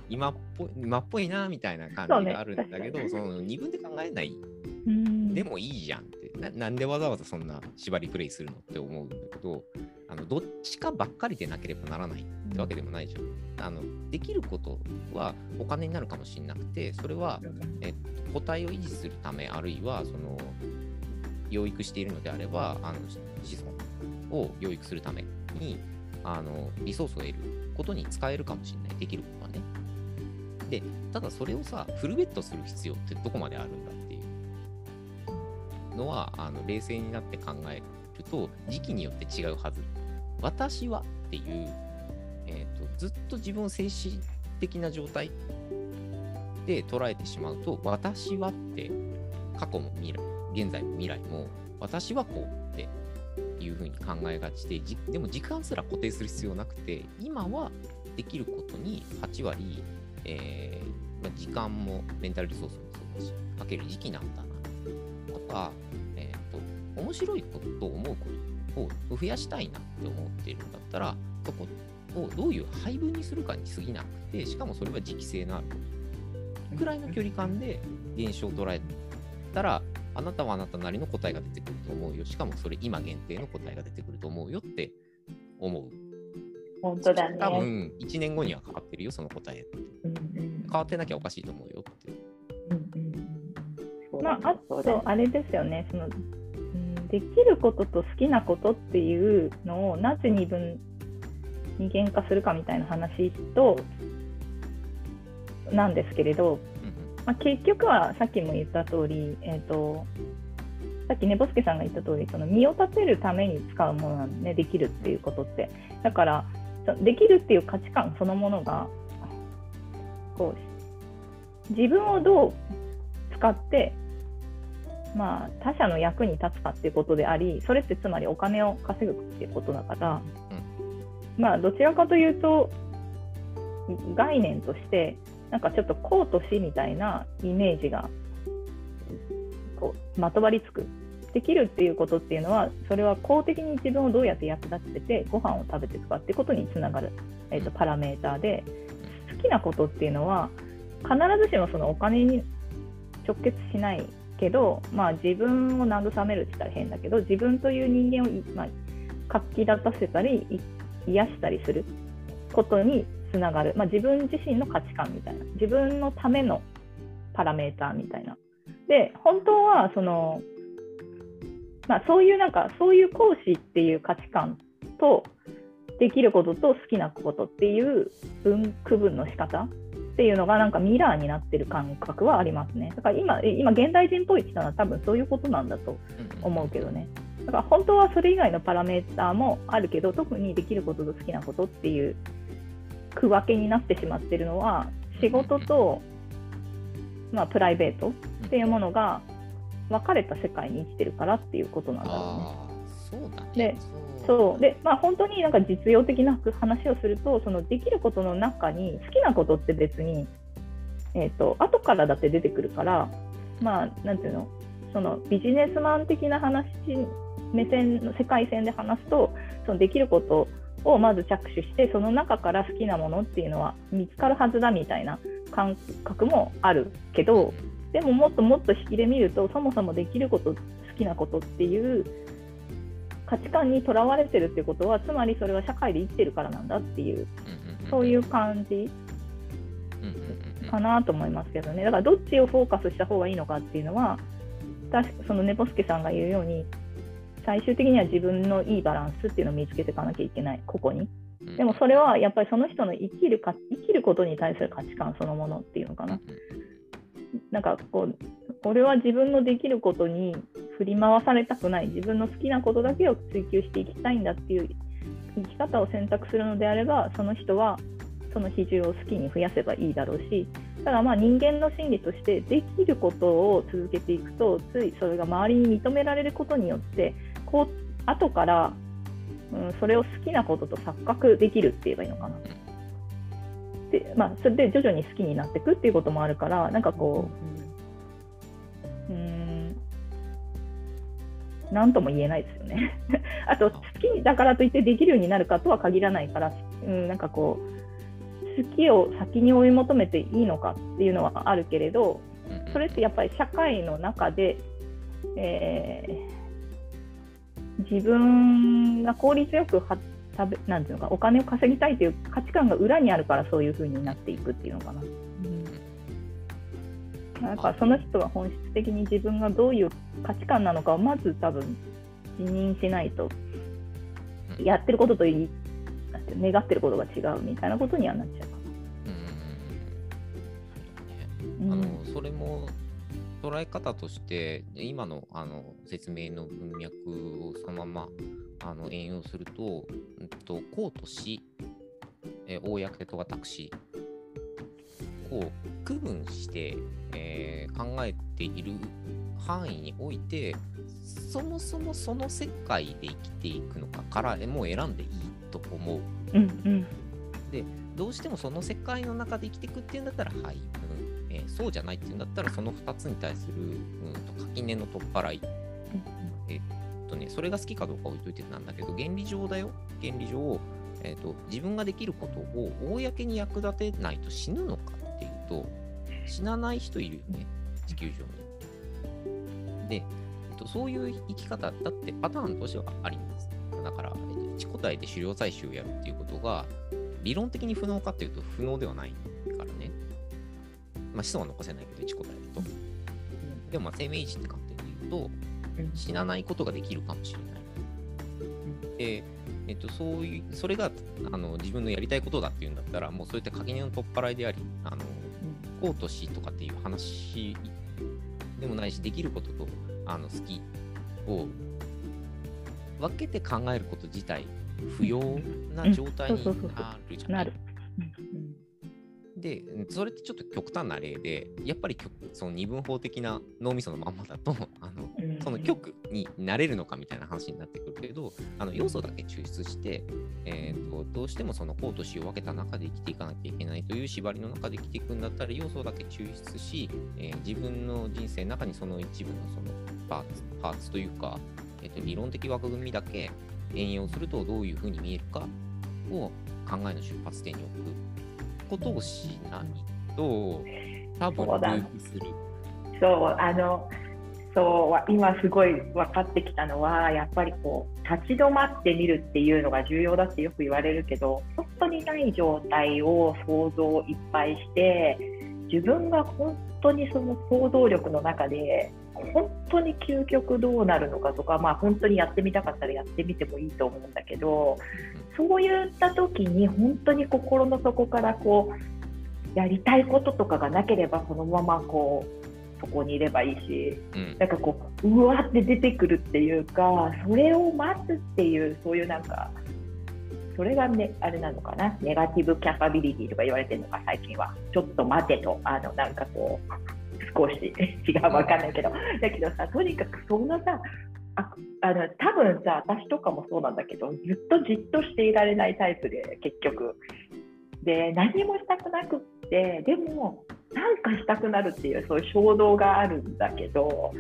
今っぽい今っぽいなみたいな感じがあるんだけど、そ,、の二分で考えないうんでもいいじゃんってな。なんでわざわざそんな縛りプレイするのって思うんだけど、あのどっちかばっかりでなければならないってわけでもないじゃん。あのできることはお金になるかもしれなくて、それはえっと、個体を維持するため、あるいはその養育しているのであれば、あの子孫を養育するためにあのリソースを得ることに使えるかもしれない、できることはね。で、ただそれをさ、フルベットする必要ってどこまであるんだのは、あの冷静になって考えると時期によって違うはず。私はっていう、えーと、ずっと自分を精神的な状態で捉えてしまうと私はって過去も未来現在も未来も私はこうっていうふうに考えがちででも時間すら固定する必要なくて今はできることに8割、えーまあ、時間もメンタルリソースもそうだしかける時期なんだなか、えーと、面白いことと思うことを増やしたいなって思っているんだったらそこをどういう配分にするかに過ぎなくてしかもそれは時期性のある。ぐらいの距離感で現象を捉えたらあなたはあなたなりの答えが出てくると思うよ。しかもそれ今限定の答えが出てくると思うよって思う。本当だね。多分1年後には変わってるよその答え。うんうん、変わってなきゃおかしいと思うよっまああとあれですよね。その、うん、できることと好きなことっていうのをなぜ二分二元化するかみたいな話となんですけれど、まあ、結局はさっきも言った通り、えーと、さっきねボスケさんが言った通りそり身を立てるために使うものなんで、ね、できるっていうことって。だからできるっていう価値観そのものがこう自分をどう使って、まあ、他者の役に立つかっていうことでありそれってつまりお金を稼ぐっていうことだから、まあどちらかというと概念としてなんかちょっと公と私みたいなイメージがこうまとわりつく。できるっていうことっていうのはそれは公的に自分をどうやって役立ててご飯を食べていくかってことにつながる、えーと、パラメーターで好きなことっていうのは必ずしもそのお金に直結しないけど、まあ、自分を慰めるって言ったら変だけど自分という人間を、まあ、活気立たせたり癒したりすることにつながる、まあ、自分自身の価値観みたいな自分のためのパラメーターみたいな。で本当はその、まあ、そういうなんかそういう講師っていう価値観とできることと好きなことっていう分区分の仕方っていうのがなんかミラーになってる感覚はありますね。だから今今現代人っぽいって言ったのは多分そういうことなんだと思うけどね。だから本当はそれ以外のパラメーターもあるけど特にできることと好きなことっていう区分けになってしまっているのは仕事と、まあ、プライベートっていうものが分かれた世界に生きてるからっていうことなんだろうね。そうだねでそう。でまあ、本当になんか実用的な話をするとそのできることの中に好きなことって別に、えーと、後からだって出てくるからまあなんていうの？そのビジネスマン的な話目線の世界線で話すとそのできることをまず着手してその中から好きなものっていうのは見つかるはずだみたいな感覚もあるけどでももっともっと引きで見るとそもそもできること好きなことっていう価値観にとらわれてるってことはつまりそれは社会で生きてるからなんだっていうそういう感じかなと思いますけどね。だからどっちをフォーカスした方がいいのかっていうのはそのネポスケさんが言うように最終的には自分のいいバランスっていうのを見つけていかなきゃいけない。ここに。でもそれはやっぱりその人の生きるか生きることに対する価値観そのものっていうのかな。なんかこう俺は自分のできることに振り回されたくない自分の好きなことだけを追求していきたいんだっていう生き方を選択するのであればその人はその比重を好きに増やせばいいだろうしただまあ人間の心理としてできることを続けていくとついそれが周りに認められることによってこう後から、うん、それを好きなことと錯覚できるって言えばいいのかな。でまあ、それで徐々に好きになっていくっていうこともあるからなんかこう何とも言えないですよね。あと好きだからといってできるようになるかとは限らないから、うん、なんかこう好きを先に追い求めていいのかっていうのはあるけれどそれってやっぱり社会の中で、えー自分が効率よくは食べなんていうのかお金を稼ぎたいという価値観が裏にあるからそういうふうになっていくっていうのかな。うん、やっぱその人が本質的に自分がどういう価値観なのかをまず多分自認しないとやってることといい願ってることが違うみたいなことにはなっちゃうかな。うん、あのそれも捉え方として、今のあの説明の文脈をそのままあの引用すると、うんと公と私、えー公と私を区分して、えー考えている範囲において、そもそもその世界で生きていくのかからもう選んでいいと思う。うんうん。どうしてもその世界の中で生きていくっていうんだったら配分、えーそうじゃないっていうんだったらその2つに対する、うん、と垣根の取っ払い。えっとね、それが好きかどうか置いといてなんだけど、原理上だよ。原理上、えっと、自分ができることを公に役立てないと死ぬのかと、死なない人いるよね、地球上に。で、えっと、そういう生き方だってパターンとしてはあります。だから、えっと、自己体で狩猟採集をやるっていうことが、理論的に不能かっていうと不能ではないからね。まあ、子孫は残せないけど、自己体だと。でも、まあ、生命維持って観点で言うと、死なないことができるかもしれない。で、えっと、そういう、それがあの自分のやりたいことだっていうんだったら、もうそういった垣根の取っ払いであり、あの公としとかっていう話でもないし、できることとあの好きを分けて考えること自体、不要な状態にうんそうそうそうそう。なる。じゃないなる。で、それってちょっと極端な例で、やっぱり極その二分法的な脳みそのまんまだと、あのうん。その極になれるのかみたいな話になってくるけど、あの要素だけ抽出して、えーと、どうしてもその公と死を分けた中で生きていかなきゃいけないという縛りの中で生きていくんだったら、要素だけ抽出し、えー自分の人生の中にその一部のそのパーツパーツというか、えーと、理論的枠組みだけ援用するとどういうふうに見えるかを考えの出発点に置くことをしないと、多分そうだループする。そうあのそう今すごい分かってきたのはやっぱりこう立ち止まってみるっていうのが重要だってよく言われるけど本当にない状態を想像いっぱいして自分が本当にその想像力の中で本当に究極どうなるのかとか、まあ、本当にやってみたかったらやってみてもいいと思うんだけどそういった時に本当に心の底からこうやりたいこととかがなければそのままこうそこにいればいいしうん。なんかこううわって出てくるっていうかそれを待つっていうそういうなんかそれがねあれなのかな？ネガティブキャパビリティとか言われてるのか最近は。ちょっと待てと。あのなんかこう少し。違うわかんないけど。だけどさとにかくそんなさああの多分さ私とかもそうなんだけどずっとじっとしていられないタイプで結局。で何もしたくなくってでもなんかしたくなるっていうそういう衝動があるんだけど、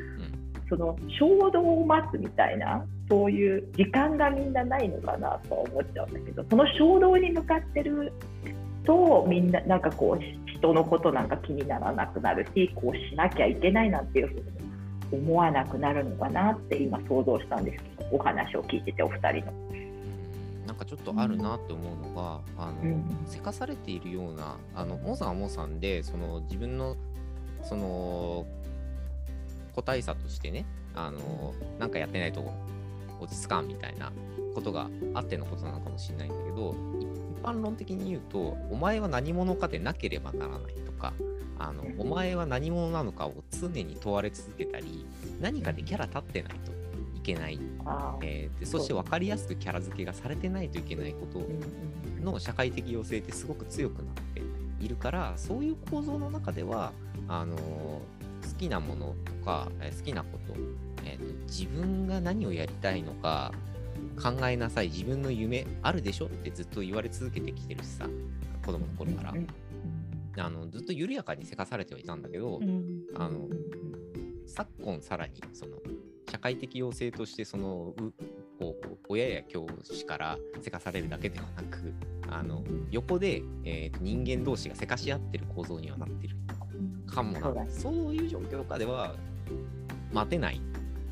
その衝動を待つみたいなそういう時間がみんなないのかなとは思っちゃうんだけどその衝動に向かってるとみんななんかこう人のことなんか気にならなくなるしこうしなきゃいけないなんていうふうに思わなくなるのかなって今想像したんですけどお話を聞いててお二人の。なんかちょっとあるなって思うのが、あの、うんせかされているような、あの、モーさんはモーさんで、その自分の、その、個体差としてね、あの、なんかやってないと落ち着かんみたいなことがあってのことなのかもしれないんだけど、一般論的に言うと、お前は何者かでなければならないとか、あの、お前は何者なのかを常に問われ続けたり、何かでキャラ立ってないといけない。えーでそして分かりやすくキャラ付けがされてないといけないことの社会的要請ってすごく強くなっているからそういう構造の中ではあのー好きなものとか、えー好きなこと、えーと自分が何をやりたいのか考えなさい。自分の夢あるでしょってずっと言われ続けてきてるしさ。子供の頃から、うんあのずっと緩やかにせかされてはいたんだけど、うんあの昨今さらにその社会的要請としてそのうこう親や教師からせかされるだけではなくあの横で、えー人間同士がせかし合ってる構造にはなってる。かもな。そうだそういう状況下では待てないっ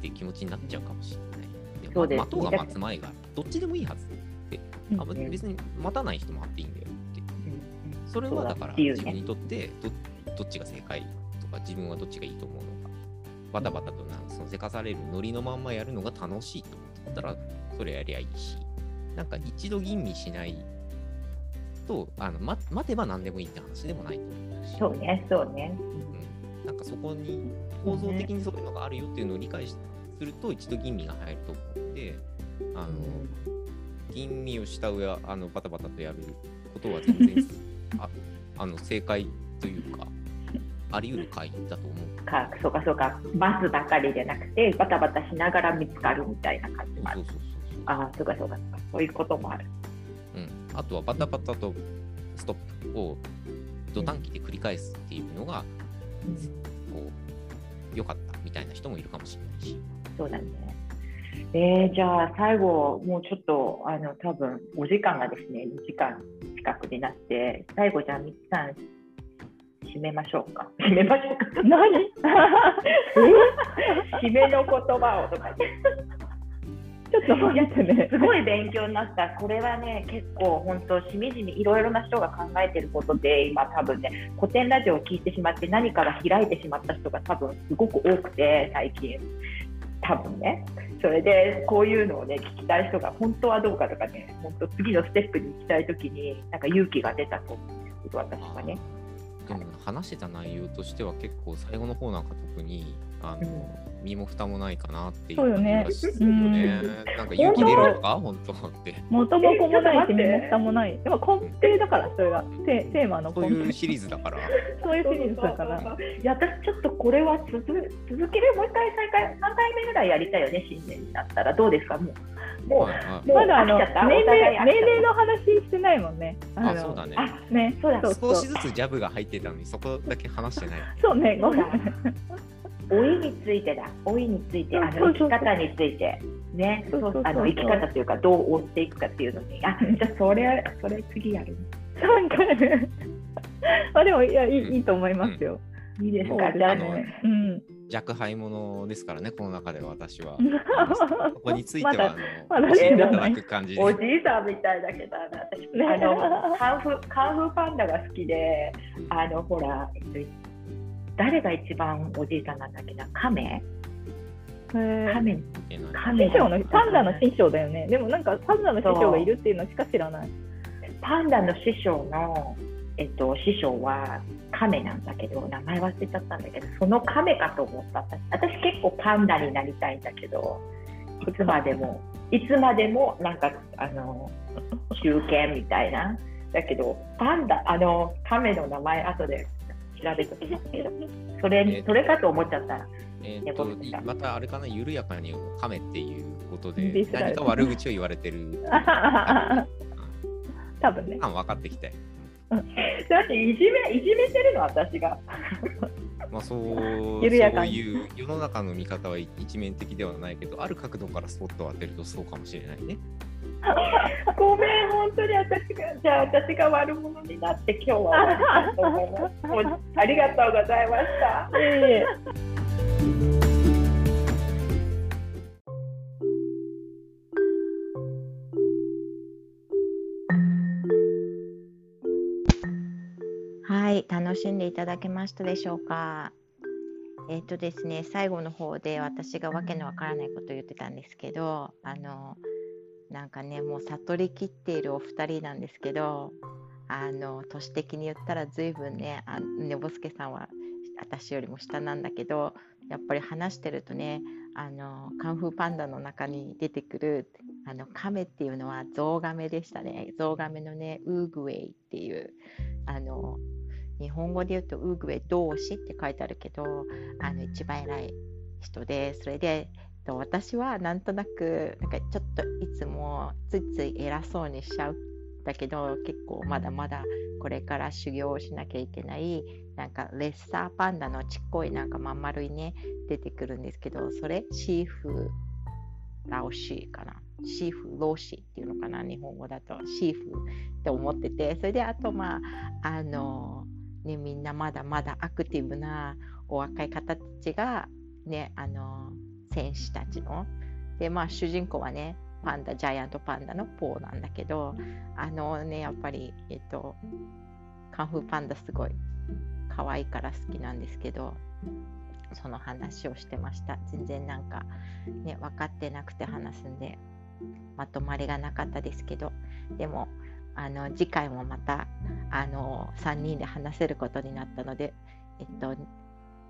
ていう気持ちになっちゃうかもしれない。でそうです。待とうが待つ前がどっちでもいいはずってあうん。別に待たない人もあっていいんだよって。うん。それはだから自分にとってどどっちが正解とか自分はどっちがいいと思うのか。バタバタとなそのせかされるノリのまんまやるのが楽しいと思ってたらそれやりゃいいし。なんか一度吟味しないとあの、ま、待てば何でもいいって話でもないと思うし。そうねそうね。なんかそこに構造的にそういうのがあるよっていうのを理解すると一度吟味が入ると思うんであの吟味をした上あのバタバタとやることは全然 ああの正解というかあり得る回だと思う。かそうかそうか。待つばかりじゃなくてバタバタしながら見つかるみたいな感じもある。そうそうそうそう。ああそうかそうかそういうこともある。うん、あとはバタバタとストップを土短期で繰り返すっていうのが、こう良かったみたいな人もいるかもしれないし。そうだねえー、じゃあ最後もうちょっとあの多分お時間がですね2時間近くになって最後じゃあみつさん締めましょうか 締めましょうか何？締めの言葉をとかちょっと待ってね。すごい勉強になった。これはね、結構本当、しみじみいろいろな人が考えてることで、今多分ね、古典ラジオを聞いてしまって何かが開いてしまった人が多分すごく多くて、最近。多分ね。それで、こういうのをね、聞きたい人が本当はどうかとかね、本当次のステップに行きたいときに、なんか勇気が出たと思うんですけど、私はね。でも話してた内容としては結構最後の方なんか特にあの、身も蓋もないかなっていうそうよね感じがするよね。なんか勇気出るのか？本当？って。元も子もないし、身も蓋もない。でも根底だから、それが。テテーマの根底。そういうシリーズだから。そういうシリーズだから。いや私ちょっとこれは続続けるもう一回再開3回目ぐらいやりたいよね新年になったらどうですか？もうもうはいはいもうまだあの飽きちゃった？年齢年齢の話してないもんね。あ、そうだね。あね。そうだそう少しずつジャブが入ってたのにそこだけ話してない。そうね。ごめん。老いについてだ。老いについてあの生き方について。ね。そうそうそう。あの生き方というかどう追っていくかっていうのに。あじゃあそれそれ次やるなんかあでもいやいいいいと思いますよ。いいですかじゃあね。うん。弱敗者ですからね、この中で私は。まそこについては、まだあの、まだ教えていただねく感じで。おじいさんみたいだけど ね。あのカンフーカンフーパンダが好きであのほら、えっと、誰が一番おじいさんなんだっけな？カメ。へー。カメ。えなんカメ。師匠のパンダの師匠だよね。でもなんかパンダの師匠がいるっていうのしか知らない。パンダの師匠の、えっと、師匠はカメなんだけど名前忘れちゃったんだけどそのカメかと思った。私私結構パンダになりたいんだけどいつまでもいつまでもなんかあの中堅みたいな。だけどパンダあのカメの名前後で調べときますけどそれにそれかと思っちゃったらえとまたあれかな、緩やかに噛めっていうことで何か悪口を言われてる 多分ね。感分かってきて。だっていじめいじめてるの私が まあそう 緩やかにそういう世の中の見方は一面的ではないけど、ある角度からスポットを当てるとそうかもしれないね。ごめん、本当に私が、じゃあ私が悪者になって今日は終わりたと思います。もうありがとうございました。いえいえはい、楽しんでいただけましたでしょうか。えっ、とですね、最後の方で私がわけのわからないことを言ってたんですけど、あの、なんかね、もう悟りきっているお二人なんですけど、あの、都市的に言ったら随分ね、あねぼすけさんは私よりも下なんだけど、やっぱり話してるとね、あの、カンフーパンダの中に出てくる、あの、カメっていうのはゾウガメでしたね。ゾウガメのね、ウーグウェイっていう、あの、日本語で言うとウーグウェイ同士って書いてあるけどあの一番偉い人でそれでと私はなんとなくなんかちょっといつもついつい偉そうにしちゃうだけど結構まだまだこれから修行をしなきゃいけないなんかレッサーパンダのちっこいなんかまん丸いね出てくるんですけどそれシーフラオシーかな。シーフローシーっていうのかな日本語だと。シーフって思っててそれであとまああのね、みんなまだまだアクティブなお若い方たちが、ね、あの戦士たちの。で、まあ、主人公はねパンダジャイアントパンダのポーなんだけどあのねやっぱり、えっと、カンフーパンダすごい可愛いから好きなんですけどその話をしてました。全然なんか、ね、分かってなくて話すんでまとまりがなかったですけど。でもあの次回もまたあの3人で話せることになったので、えっと、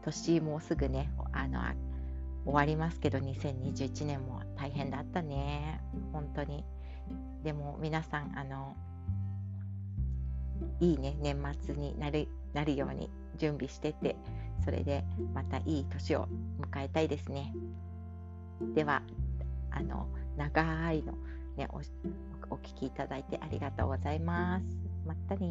年もうすぐねあの終わりますけど2021年も大変だったね。本当に。でも皆さんあのいいね年末になるなるように準備しててそれでまたいい年を迎えたいですね。ではあの長いの、ね、おお聞きいただいてありがとうございます。またね